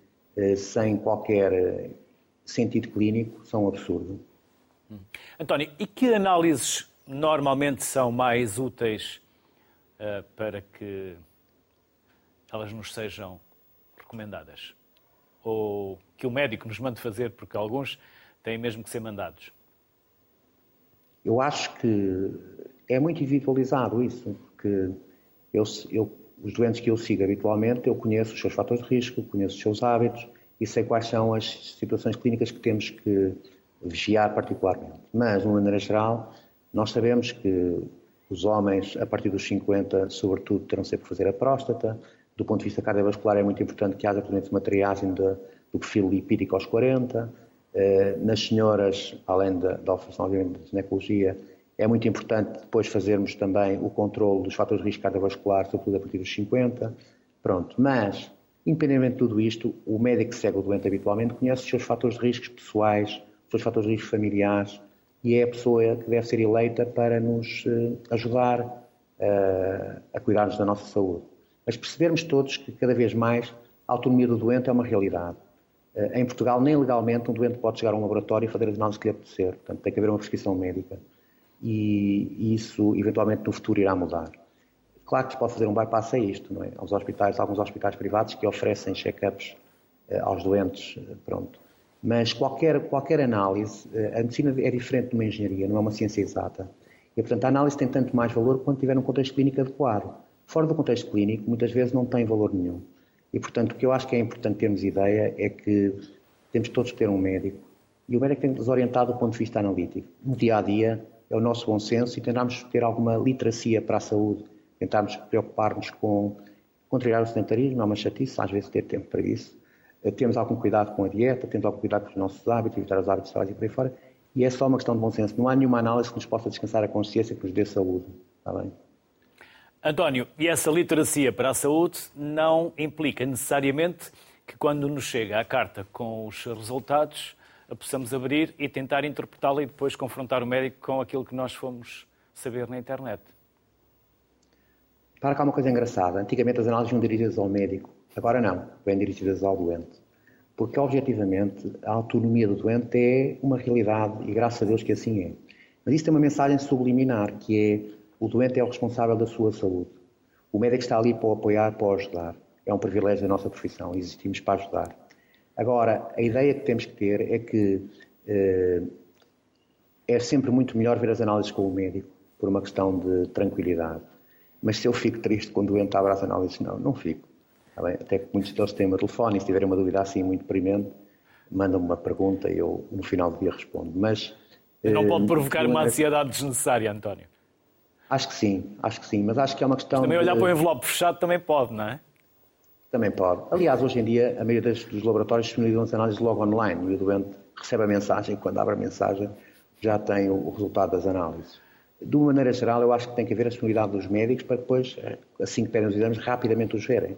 F: sem qualquer sentido clínico, são um absurdo.
A: António, e que análises normalmente são mais úteis para que elas nos sejam recomendadas? ou que o médico nos mande fazer, porque alguns têm mesmo que ser mandados?
F: Eu acho que é muito individualizado isso, porque eu, eu, os doentes que eu sigo habitualmente, eu conheço os seus fatores de risco, conheço os seus hábitos e sei quais são as situações clínicas que temos que vigiar particularmente. Mas, de uma maneira geral, nós sabemos que os homens, a partir dos 50, sobretudo, terão sempre que fazer a próstata, do ponto de vista cardiovascular, é muito importante que haja, pelo menos, uma triagem de, do perfil lipídico aos 40. Eh, nas senhoras, além da, da alteração, obviamente, da ginecologia, é muito importante depois fazermos também o controle dos fatores de risco cardiovascular, sobretudo a partir dos 50. Pronto, mas, independentemente de tudo isto, o médico que segue o doente habitualmente conhece os seus fatores de riscos pessoais, os seus fatores de risco familiares, e é a pessoa que deve ser eleita para nos eh, ajudar uh, a cuidarmos da nossa saúde mas percebermos todos que cada vez mais a autonomia do doente é uma realidade. Eh, em Portugal, nem legalmente, um doente pode chegar a um laboratório e fazer as análises que lhe apetecer. Portanto, tem que haver uma prescrição médica. E isso, eventualmente, no futuro irá mudar. Claro que se pode fazer um bypass a isto, não é? Aos hospitais, alguns hospitais privados que oferecem check-ups eh, aos doentes, eh, pronto. Mas qualquer, qualquer análise, a medicina é diferente de uma engenharia, não é uma ciência exata. E, portanto, a análise tem tanto mais valor quando tiver um contexto clínico adequado. Fora do contexto clínico, muitas vezes não tem valor nenhum. E, portanto, o que eu acho que é importante termos ideia é que temos todos que ter um médico e o médico tem que nos orientar do ponto de vista analítico. No dia a dia, é o nosso bom senso e tentarmos ter alguma literacia para a saúde, tentarmos preocupar-nos com, trilhar o sedentarismo, é uma chatice, às vezes ter tempo para isso. Eh, temos algum cuidado com a dieta, temos algum cuidado com os nossos hábitos, evitar os hábitos de e por aí fora. E é só uma questão de bom senso. Não há nenhuma análise que nos possa descansar a consciência que nos dê saúde. Está bem?
A: António, e essa literacia para a saúde não implica necessariamente que quando nos chega a carta com os resultados, a possamos abrir e tentar interpretá-la e depois confrontar o médico com aquilo que nós fomos saber na internet.
F: Para cá uma coisa engraçada. Antigamente as análises iam dirigidas ao médico. Agora não, vêm dirigidas ao doente. Porque, objetivamente, a autonomia do doente é uma realidade e graças a Deus que assim é. Mas isso tem uma mensagem subliminar, que é o doente é o responsável da sua saúde. O médico está ali para o apoiar, para o ajudar. É um privilégio da nossa profissão, existimos para ajudar. Agora, a ideia que temos que ter é que eh, é sempre muito melhor ver as análises com o médico, por uma questão de tranquilidade. Mas se eu fico triste quando o doente abre as análises, não, não fico. Até que muitos deles têm o meu telefone e se tiverem uma dúvida assim muito deprimente, mandam-me uma pergunta e eu, no final do dia, respondo. Mas.
A: Não pode eh, provocar uma ansiedade desnecessária, António.
F: Acho que sim, acho que sim, mas acho que é uma questão.
A: Também olhar de... para o envelope fechado também pode, não é?
F: Também pode. Aliás, hoje em dia, a maioria dos laboratórios disponibilizam as análises logo online e o doente recebe a mensagem e quando abre a mensagem já tem o resultado das análises. de uma maneira geral, eu acho que tem que haver a disponibilidade dos médicos para depois, eh, assim que pedem os exames, rapidamente os verem.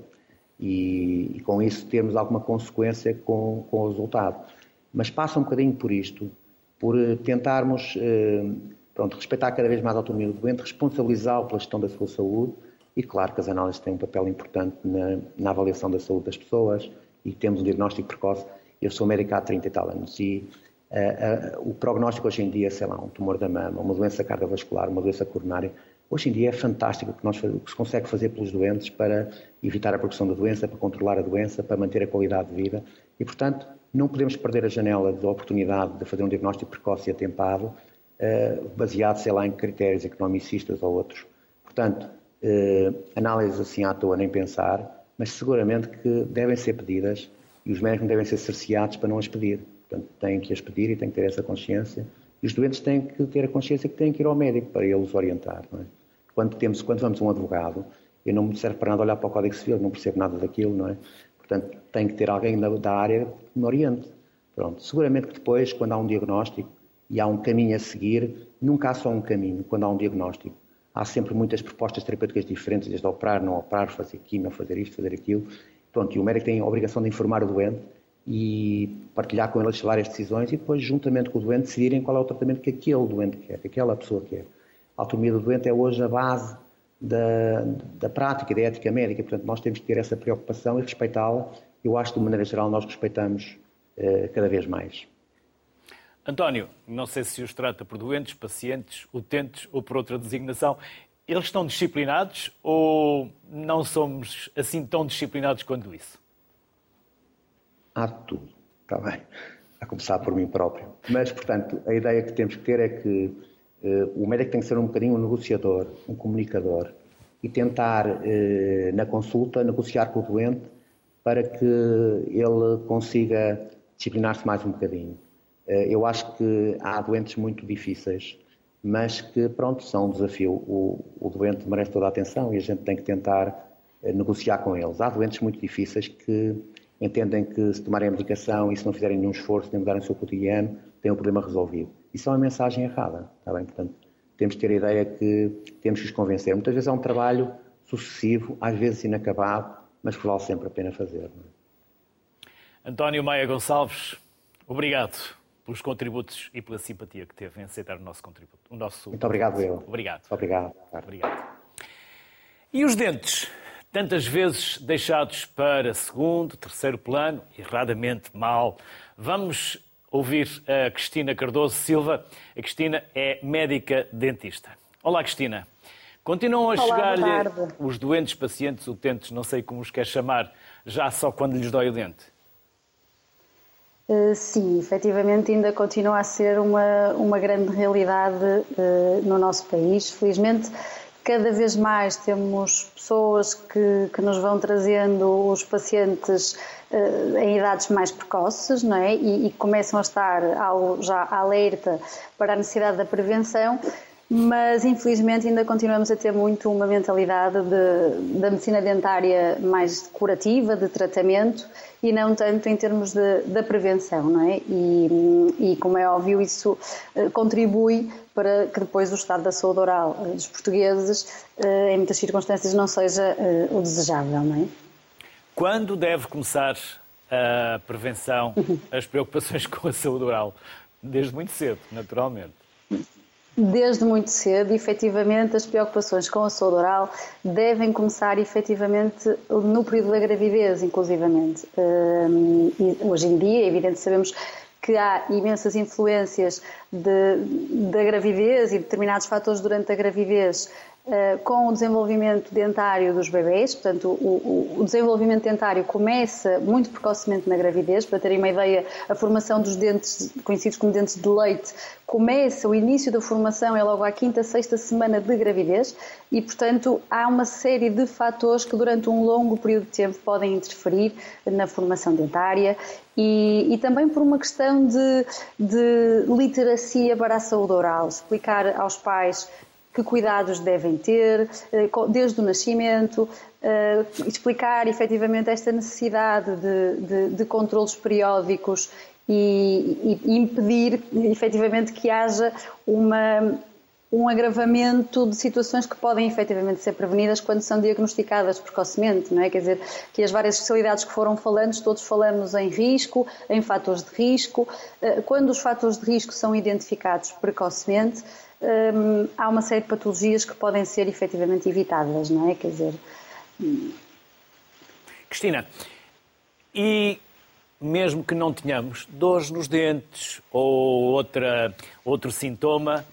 F: E, e, com isso termos alguma consequência com, com o resultado. Mas passa um bocadinho por isto, por eh, tentarmos eh, pronto, respeitar cada vez mais a autonomia do doente, responsabilizá-lo pela gestão da sua saúde e, claro, que as análises têm um papel importante na, na avaliação da saúde das pessoas e temos um diagnóstico precoce. Eu sou médico há 30 e tal anos e uh, uh, o prognóstico hoje em dia, sei lá, um tumor da mama, uma doença cardiovascular, uma doença coronária, hoje em dia é fantástico o que, nós, o que se consegue fazer pelos doentes para evitar a progressão da doença, para controlar a doença, para manter a qualidade de vida e, portanto, não podemos perder a janela da oportunidade de fazer um diagnóstico precoce e atempado, uh, baseado, sei lá, em critérios economicistas ou outros. Portanto, análises assim à toa nem pensar, mas seguramente que devem ser pedidas e os médicos devem ser cerceados para não as pedir. Portanto, têm que as pedir e têm que ter essa consciência. E os doentes têm que ter a consciência que têm que ir ao médico para eles orientar. É? Quando, temos, quando vamos a um advogado, eu não me serve para nada olhar para o Código Civil, não percebo nada daquilo, não é? Portanto, tem que ter alguém da, da área que me oriente. Pronto. Seguramente que depois, quando há um diagnóstico e há um caminho a seguir, nunca há só um caminho quando há um diagnóstico. Há sempre muitas propostas terapêuticas diferentes, desde operar, não operar, fazer quimio, fazer isto, fazer aquilo. Pronto, e o médico tem a obrigação de informar o doente e partilhar com ele as várias decisões e depois, juntamente com o doente, decidirem qual é o tratamento que aquele doente quer, que aquela pessoa quer. A autonomia do doente é hoje a base da, da prática, da ética médica, portanto, nós temos que ter essa preocupação e respeitá-la. Eu acho que, de maneira geral, nós respeitamos eh, cada vez mais.
A: António, não sei se os trata por doentes, pacientes, utentes ou por outra designação. Eles estão disciplinados ou não somos assim tão disciplinados quanto isso?
F: há de tudo, está bem? A começar por mim próprio. Mas, portanto, a ideia que temos que ter é que o médico tem que ser um bocadinho um negociador, um comunicador e tentar, uh, na consulta, negociar com o doente para que ele consiga disciplinar-se mais um bocadinho. Uh, eu acho que há doentes muito difíceis, mas que, pronto, são um desafio. O, o doente merece toda a atenção e a gente tem que tentar negociar com eles. Há doentes muito difíceis que entendem que se tomarem a medicação e se não fizerem nenhum esforço nem mudarem o seu cotidiano, têm o problema resolvido. Isso é uma mensagem errada, está bem? Portanto, temos que ter a ideia que temos que os convencer. Muitas vezes é um trabalho sucessivo, às vezes inacabado, mas que vale sempre a pena fazer.
A: É? António Maia Gonçalves, obrigado pelos contributos e pela simpatia que teve em aceitar o nosso contributo. O nosso...
F: Muito obrigado, eu.
A: Obrigado.
F: Obrigado.
A: Obrigado. E os dentes? tantas vezes deixados para segundo, terceiro plano, erradamente mal. Vamos ouvir a Cristina Cardoso Silva. A Cristina é médica dentista. Olá, Cristina. Continuam a chegar-lhe os doentes, pacientes, utentes, não sei como os quer chamar, já só quando lhes dói o dente?
G: Uh, sim, efetivamente ainda continua a ser uma, uma grande realidade uh, no nosso país. Felizmente, cada vez mais temos pessoas que, que nos vão trazendo os pacientes uh, em idades mais precoces, não é? E, e começam a estar ao, já alerta para a necessidade da prevenção, mas infelizmente ainda continuamos a ter muito uma mentalidade de, da medicina dentária mais curativa, de tratamento, e não tanto em termos de, da prevenção, não é? E, e, como é óbvio, isso eh, contribui para que depois o estado da saúde oral eh, dos portugueses, eh, em muitas circunstâncias, não seja o desejável, não é?
A: Quando deve começar a prevenção, as preocupações com a saúde oral? Desde muito cedo, naturalmente
G: desde muito cedo, efetivamente, as preocupações com a saúde oral devem começar efetivamente no período da gravidez, inclusivamente. Hum, e hoje em dia, é evidente, sabemos que há imensas influências de, da gravidez e determinados fatores durante a gravidez eh, com o desenvolvimento dentário dos bebês, portanto, o, o, desenvolvimento dentário começa muito precocemente na gravidez, para terem uma ideia, a formação dos dentes, conhecidos como dentes de leite, começa, o início da formação é logo à quinta, sexta semana de gravidez e, portanto, há uma série de fatores que durante um longo período de tempo podem interferir na formação dentária e, e também por uma questão de, de literacia para a saúde oral, explicar aos pais que cuidados devem ter, eh, desde o nascimento, eh, explicar efetivamente esta necessidade de, de, de controlos periódicos e, e, impedir efetivamente que haja uma um agravamento de situações que podem efetivamente ser prevenidas quando são diagnosticadas precocemente, não é? Quer dizer, que as várias especialidades que foram falando, todos falamos em risco, em fatores de risco. Eh, quando os fatores de risco são identificados precocemente, hum, há uma série de patologias que podem ser efetivamente evitadas, não é? Quer dizer.
A: Hum. Cristina, e mesmo que não tenhamos dores nos dentes ou outra, outro sintoma,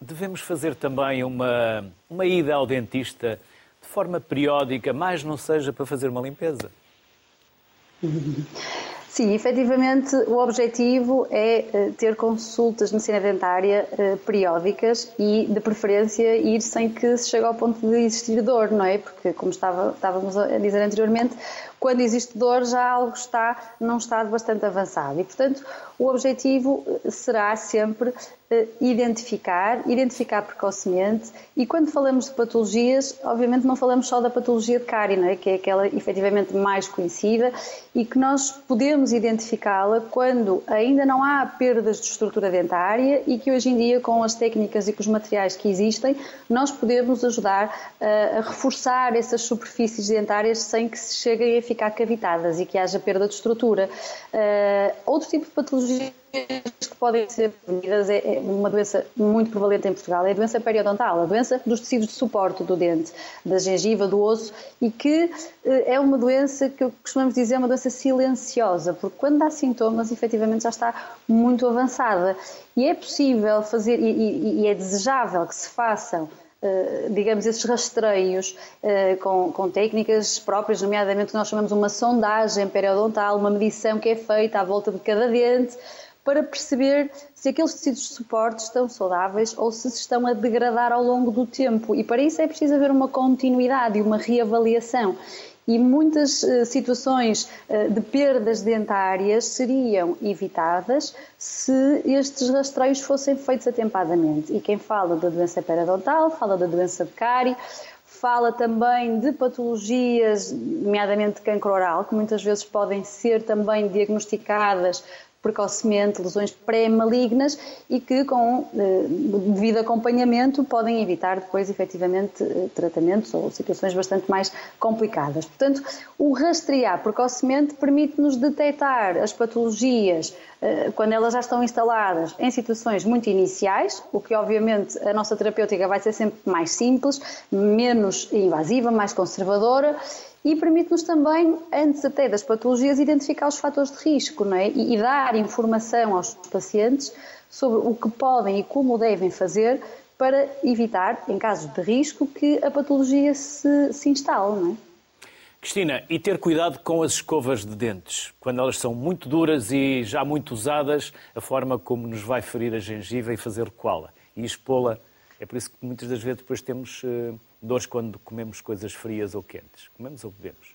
A: devemos fazer também uma, uma ida ao dentista de forma periódica, mais não seja para fazer uma limpeza?
G: Sim, efetivamente o objetivo é eh, ter consultas de medicina dentária eh, periódicas e, de preferência, ir sem que se chegue ao ponto de existir dor, não é? Porque, como estava, estávamos a dizer anteriormente, quando existe dor já algo está num estado bastante avançado. E, portanto, o objetivo eh, será sempre eh, identificar, identificar precocemente e quando falamos de patologias, obviamente não falamos só da patologia de cárie, é? que é aquela efetivamente mais conhecida e que nós podemos identificá-la quando ainda não há perdas de estrutura dentária e que hoje em dia com as técnicas e com os materiais que existem, nós podemos ajudar a, eh, a reforçar essas superfícies dentárias sem que se cheguem ficar cavitadas e que haja perda de estrutura. Uh, outro tipo de patologias que podem ser prevenidas é, é uma doença muito prevalente em Portugal, é a doença periodontal, a doença dos tecidos de suporte do dente, da gengiva, do osso, e que eh, é uma doença que costumamos dizer é uma doença silenciosa, porque quando dá sintomas, efetivamente já está muito avançada. E é possível fazer, e, e é desejável que se façam digamos, esses rastreios uh, com, com, técnicas próprias, nomeadamente nós chamamos uma sondagem periodontal, uma medição que é feita à volta de cada dente, para perceber se aqueles tecidos de suporte estão saudáveis ou se se estão a degradar ao longo do tempo. E para isso é preciso haver uma continuidade e uma reavaliação e muitas uh, situações uh, de perdas dentárias seriam evitadas se estes rastreios fossem feitos atempadamente. E quem fala da doença periodontal, fala da doença de cárie, fala também de patologias, nomeadamente cancro oral, que muitas vezes podem ser também diagnosticadas precocemente lesões pré-malignas e que, com eh, devido acompanhamento, podem evitar depois, efetivamente, eh, tratamentos ou situações bastante mais complicadas. Portanto, o rastrear precocemente permite-nos detectar as patologias eh, quando elas já estão instaladas em situações muito iniciais, o que obviamente a nossa terapêutica vai ser sempre mais simples, menos invasiva, mais conservadora e permite-nos também, antes até das patologias, identificar os fatores de risco não é? e, e dar informação aos pacientes sobre o que podem e como devem fazer para evitar, em casos de risco, que a patologia se, se instale. Não é?
A: Cristina, e ter cuidado com as escovas de dentes, quando elas são muito duras e já muito usadas, a forma como nos vai ferir a gengiva e fazer coala e expô-la. É por isso que muitas das vezes depois temos dores quando comemos coisas frias ou quentes. Comemos ou bebemos?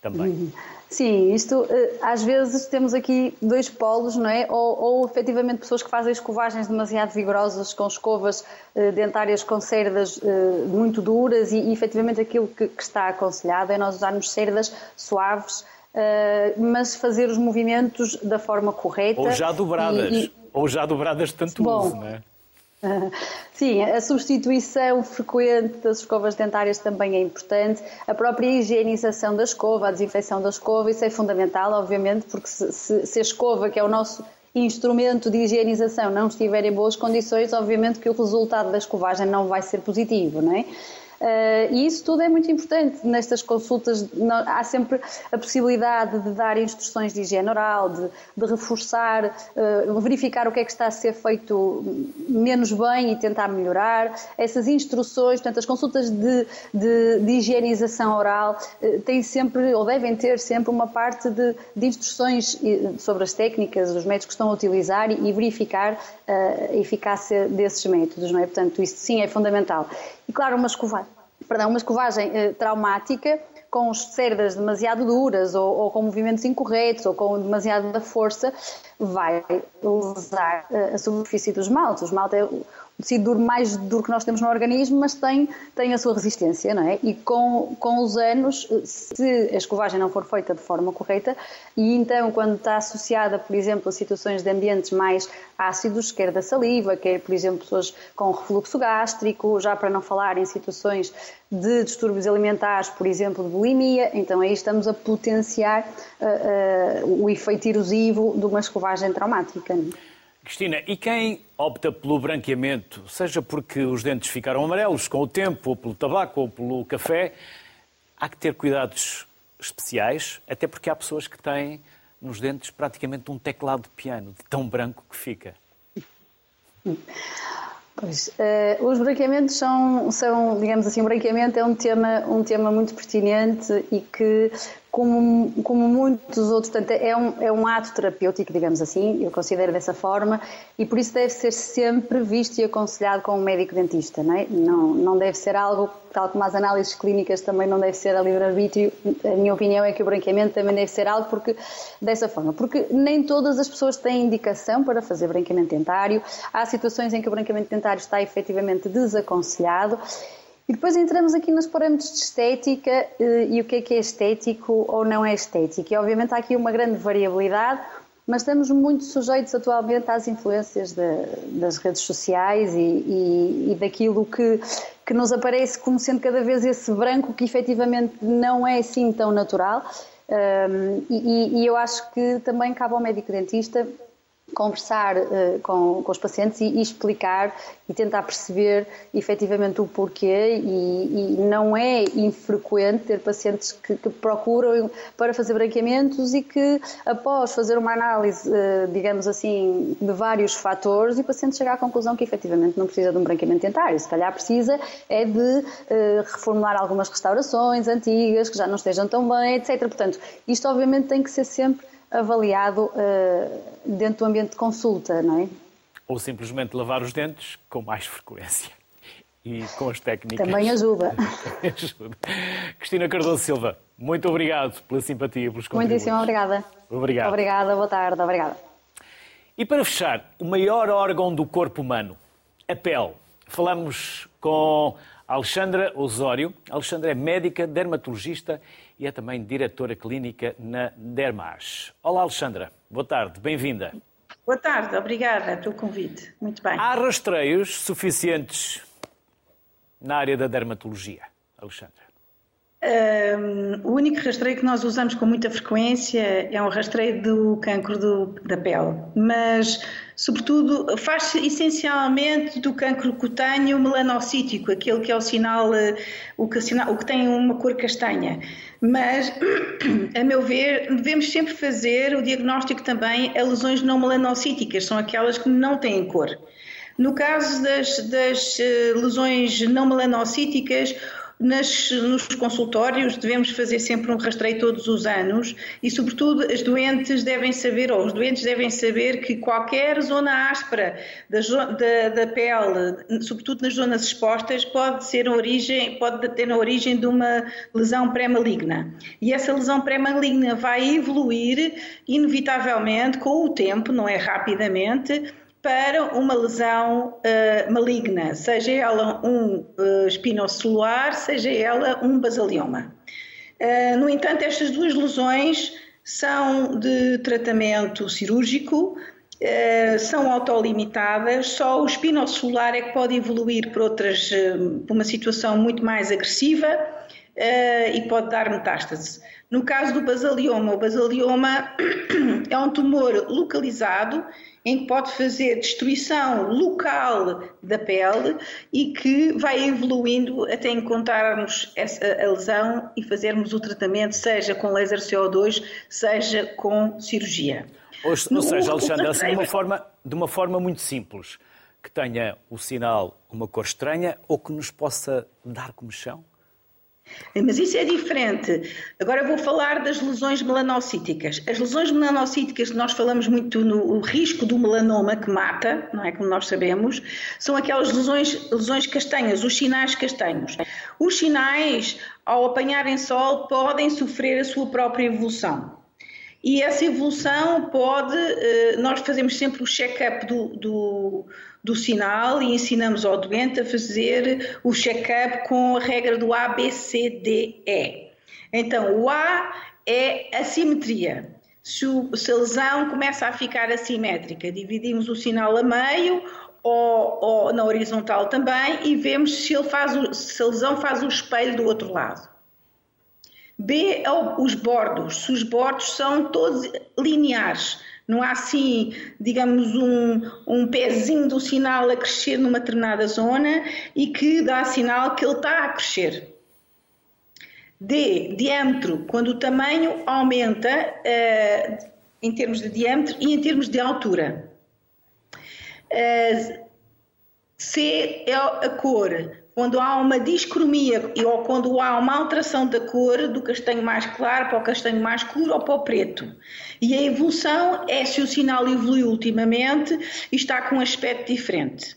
A: Também. Uhum.
G: Sim, isto eh, às vezes temos aqui dois polos, não é? Ou, ou efetivamente pessoas que fazem escovagens demasiado vigorosas com escovas eh, dentárias com cerdas eh, muito duras e, e efetivamente aquilo que, que, está aconselhado é nós usarmos cerdas suaves, mas fazer os movimentos da forma correta.
A: Ou já dobradas, e, e... ou já dobradas de tanto Bom, uso, não é?
G: Sim, a substituição frequente das escovas dentárias também é importante. A própria higienização da escova, a desinfecção da escova, isso é fundamental, obviamente, porque se, se, se a escova, que é o nosso instrumento de higienização, não estiver em boas condições, obviamente que o resultado da escovagem não vai ser positivo, não é? Uh, e isso tudo é muito importante. Nestas consultas há sempre a possibilidade de dar instruções de higiene oral, de, de reforçar, uh, verificar o que é que está a ser feito menos bem e tentar melhorar. Essas instruções, portanto, as consultas de, de, de higienização oral uh, têm sempre, ou devem ter sempre, uma parte de, de instruções sobre as técnicas, os métodos que estão a utilizar e, e verificar a eficácia desses métodos, não é? Portanto, isso sim é fundamental. E claro, uma escovagem, perdão, uma escovagem eh, traumática com cerdas demasiado duras ou, ou, com movimentos incorretos ou com demasiada força vai usar eh, a superfície do esmalte. O esmalte é tecido duro mais duro que nós temos no organismo, mas tem, tem a sua resistência, não é? E com, com os anos, se a escovagem não for feita de forma correta, e então quando está associada, por exemplo, a situações de ambientes mais ácidos, quer da saliva, quer, por exemplo, pessoas com refluxo gástrico, já para não falar em situações de distúrbios alimentares, por exemplo, de bulimia, então aí estamos a potenciar uh, uh, o efeito erosivo de uma escovagem traumática.
A: Cristina, e quem opta pelo branqueamento, seja porque os dentes ficaram amarelos com o tempo, ou pelo tabaco, ou pelo café, há que ter cuidados especiais, até porque há pessoas que têm nos dentes praticamente um teclado de piano, de tão branco que fica.
G: Pois, uh, os branqueamentos são, são, digamos assim, o branqueamento é um tema, um tema muito pertinente e que como, como muitos outros, portanto, é um, é um ato terapêutico, digamos assim, eu considero dessa forma, e por isso deve ser sempre visto e aconselhado com um médico dentista, não é? Não, não deve ser algo, tal como as análises clínicas também não deve ser a livre-arbítrio, a minha opinião é que o branqueamento também deve ser algo porque, dessa forma, porque nem todas as pessoas têm indicação para fazer branqueamento dentário, há situações em que o branqueamento dentário está efetivamente desaconselhado, e depois entramos aqui nos parâmetros de estética eh, e o que é que é estético ou não é estético. E obviamente há aqui uma grande variabilidade, mas estamos muito sujeitos atualmente às influências de, das redes sociais e, e, e, daquilo que, que nos aparece como sendo cada vez esse branco que efetivamente não é assim tão natural. Um, e, e, eu acho que também cabe ao médico dentista conversar uh, com, com, os pacientes e, e, explicar e tentar perceber efetivamente o porquê e, e não é infrequente ter pacientes que, que, procuram para fazer branqueamentos e que após fazer uma análise, uh, digamos assim, de vários fatores, o paciente chega à conclusão que efetivamente não precisa de um branqueamento dentário, se calhar precisa é de uh, reformular algumas restaurações antigas que já não estejam tão bem, etc. Portanto, isto obviamente tem que ser sempre avaliado uh, dentro do ambiente de consulta, não é?
A: Ou simplesmente lavar os dentes com mais frequência e com as técnicas.
G: Também ajuda.
A: ajuda. Cristina Cardoso Silva, muito obrigado pela simpatia, pelos contributos.
G: Muitíssimo obrigada.
A: Obrigado.
G: Obrigada, boa tarde, obrigada.
A: E para fechar, o maior órgão do corpo humano, a pele. Falamos com Alexandra Osório. Alexandra é médica, dermatologista e é também diretora clínica na Dermas. Olá, Alexandra. Boa tarde, bem-vinda.
H: Boa tarde, obrigada pelo convite. Muito bem.
A: Há rastreios suficientes na área da dermatologia, Alexandra?
H: Um, o único rastreio que nós usamos com muita frequência é um rastreio do cancro do, da pele, mas, sobretudo, faz-se essencialmente do cancro cutâneo melanocítico, aquele que é o sinal, eh, o que, o que tem uma cor castanha. Mas, a meu ver, devemos sempre fazer o diagnóstico também a lesões não melanocíticas, são aquelas que não têm cor. No caso das, das eh, lesões não melanocíticas, nas, nos consultórios devemos fazer sempre um rastreio todos os anos e, sobretudo, as doentes devem saber, ou os doentes devem saber que qualquer zona áspera da, da, da pele, sobretudo nas zonas expostas, pode ser origem, pode ter a origem de uma lesão pré-maligna. E essa lesão pré-maligna vai evoluir inevitavelmente com o tempo, não é rapidamente, para uma lesão uh, maligna, seja ela um uh, espinocelular, seja ela um basalioma. Uh, no entanto, estas duas lesões são de tratamento cirúrgico, uh, são autolimitadas, só o espinocelular é que pode evoluir para, outras, para uma situação muito mais agressiva e pode dar metástase. No caso do basalioma, o basalioma é um tumor localizado em que pode fazer destruição local da pele e que vai evoluindo até encontrarmos essa, a lesão e fazermos o tratamento, seja com laser CO2, seja com cirurgia.
A: Ou, ou seja, Alexandre, assim, de, uma forma, de uma forma muito simples, que tenha o sinal uma cor estranha ou que nos possa dar comichão?
H: Mas isso é diferente. Agora vou falar das lesões melanocíticas. As lesões melanocíticas, nós falamos muito no risco do melanoma que mata, não é como nós sabemos, são aquelas lesões, lesões castanhas, os sinais castanhos. Os sinais, ao apanharem sol, podem sofrer a sua própria evolução. E essa evolução pode, eh, nós fazemos sempre o check-up do, do do sinal e ensinamos ao doente a fazer o check-up com a regra do ABCDE. Então, o A é a simetria. Se, o, se a lesão começa a ficar assimétrica, dividimos o sinal a meio ou, ou, na horizontal também e vemos se, ele faz o, se a lesão faz o espelho do outro lado. B é os bordos, se os bordos são todos lineares, não há assim, digamos, um, um pezinho do sinal a crescer numa determinada zona e que dá sinal que ele está a crescer. D, diâmetro, quando o tamanho aumenta uh, em termos de diâmetro e em termos de altura. Uh, C é a cor, quando há uma discromia ou quando há uma alteração da cor do castanho mais claro para o castanho mais escuro ou para o preto. E a evolução é se o sinal evoluiu ultimamente e está com um aspecto diferente.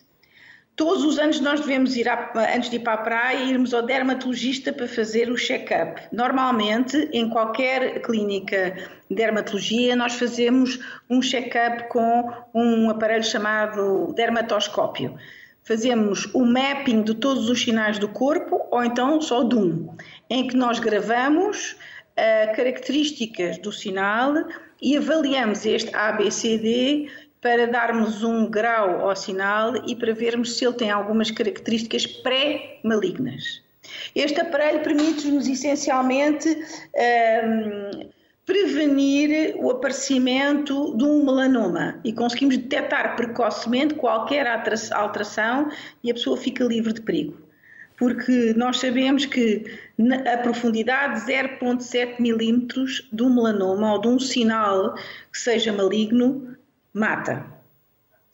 H: Todos os anos nós devemos ir, à, antes de ir para a praia, irmos ao dermatologista para fazer o check-up. Normalmente, em qualquer clínica de dermatologia, nós fazemos um check-up com um aparelho chamado dermatoscópio fazemos o mapping de todos os sinais do corpo ou então só de um, em que nós gravamos uh, características do sinal e avaliamos este ABCD para darmos um grau ao sinal e para vermos se ele tem algumas características pré-malignas. Este aparelho permite-nos essencialmente uh, prevenir o aparecimento de um melanoma e conseguimos detectar precocemente qualquer alteração e a pessoa fica livre de perigo. Porque nós sabemos que a profundidade 0,7 milímetros de um melanoma ou de um sinal que seja maligno mata.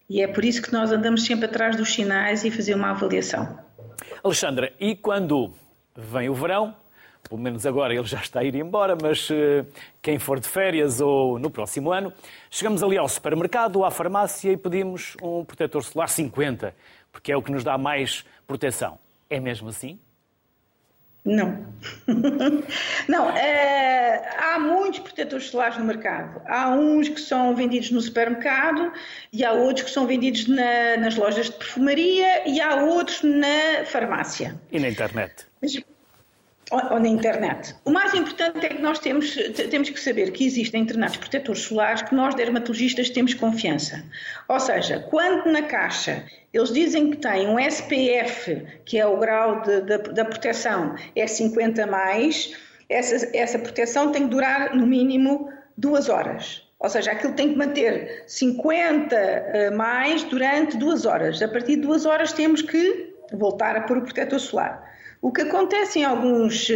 H: E é por isso que nós andamos sempre atrás dos sinais e fazer uma avaliação.
A: Alexandra, e quando vem o verão, pelo menos agora ele já está a ir embora, mas uh, quem for de férias ou no próximo ano, chegamos ali ao supermercado ou à farmácia e pedimos um protetor solar 50, porque é o que nos dá mais proteção. É mesmo assim?
H: Não. não, é, há muitos protetores solares no mercado. Há uns que são vendidos no supermercado e há outros que são vendidos na, nas lojas de perfumaria e há outros na farmácia.
A: E na internet.
H: Mas, ou, na internet. O mais importante é que nós temos, temos que saber que existem determinados protetores solares que nós, dermatologistas, temos confiança. Ou seja, quando na caixa eles dizem que tem um SPF, que é o grau de, de, da proteção, é 50 mais, essa, essa proteção tem que durar no mínimo duas horas. Ou seja, aquilo tem que manter 50 eh, mais durante duas horas. A partir de duas horas temos que voltar a pôr o protetor solar. O que acontece em alguns uh,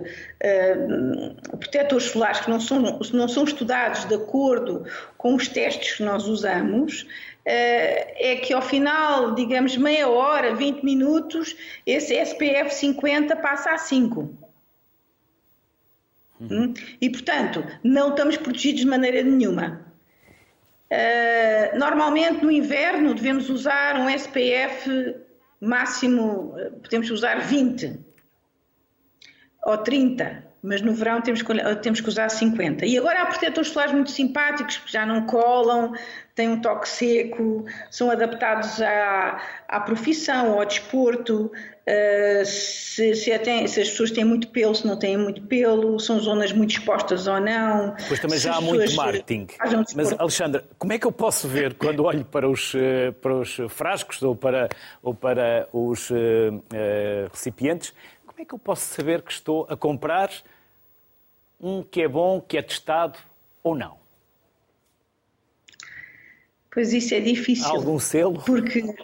H: uh, protetores solares que não são, não são estudados de acordo com os testes que nós usamos, uh, é que ao final, digamos, meia hora, 20 minutos, esse SPF 50 passa a 5. Uhum. E, portanto, não estamos protegidos de maneira nenhuma. normalmente, no inverno, devemos usar um SPF máximo eh, podemos usar 20 ou 30, mas no verão temos que, temos que usar 50. E agora há protetores solares muito simpáticos, que já não colam, têm um toque seco, são adaptados à, à profissão, ao desporto, uh, se, se, tem, se, as pessoas têm muito pelo, se não têm muito pelo, são zonas muito expostas ou não.
A: Pois também já há muito marketing. Mas, Alexandra, como é que eu posso ver quando olho para os, eh, para os frascos ou para, ou para os uh, recipientes, como é que eu posso saber que estou a comprar um que é bom, que é testado ou não?
H: Pois isso é difícil. Há
A: algum selo?
H: Porque. Uh,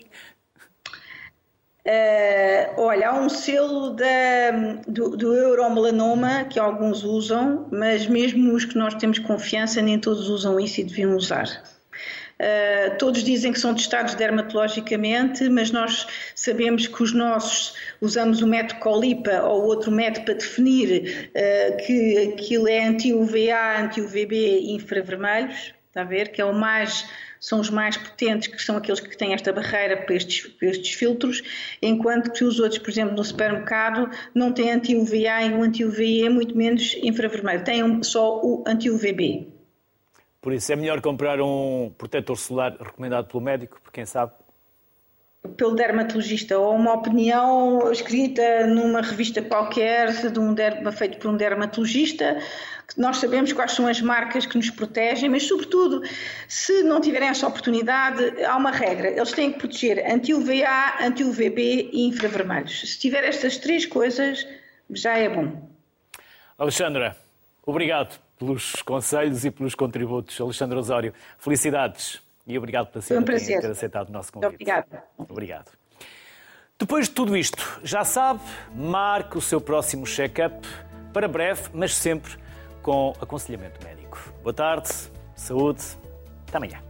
H: olha, há um selo da, do, do euromelanoma que alguns usam, mas mesmo os que nós temos confiança, nem todos usam isso e deviam usar. Uh, todos dizem que são testados dermatologicamente, mas nós sabemos que os nossos usamos o método Colipa ou outro método para definir uh, que aquilo é anti-UVA, anti-UVB infravermelhos, está a ver? Que é o mais são os mais potentes, que são aqueles que têm esta barreira para estes, para estes filtros, enquanto que os outros, por exemplo, no supermercado, não têm anti-UVA e o anti-UVE é muito menos infravermelho, têm só o anti-UVB.
A: Por isso é melhor comprar um protetor solar recomendado pelo médico, por quem sabe?
H: pelo dermatologista ou uma opinião escrita numa revista qualquer de um derma, feito por um dermatologista, nós sabemos quais são as marcas que nos protegem, mas sobretudo, se não tiverem essa oportunidade, há uma regra, eles têm que proteger anti-UVA, anti-UVB e infravermelhos. Se tiver estas três coisas, já é bom.
A: Alexandra, obrigado pelos conselhos e pelos contributos. Alexandra Osório, felicidades. E obrigado por
H: um ter
A: aceitado o nosso convite.
H: Obrigada.
A: Obrigado. Depois de tudo isto, já sabe, marque o seu próximo check-up para breve, mas sempre com aconselhamento médico. Boa tarde, saúde, até amanhã.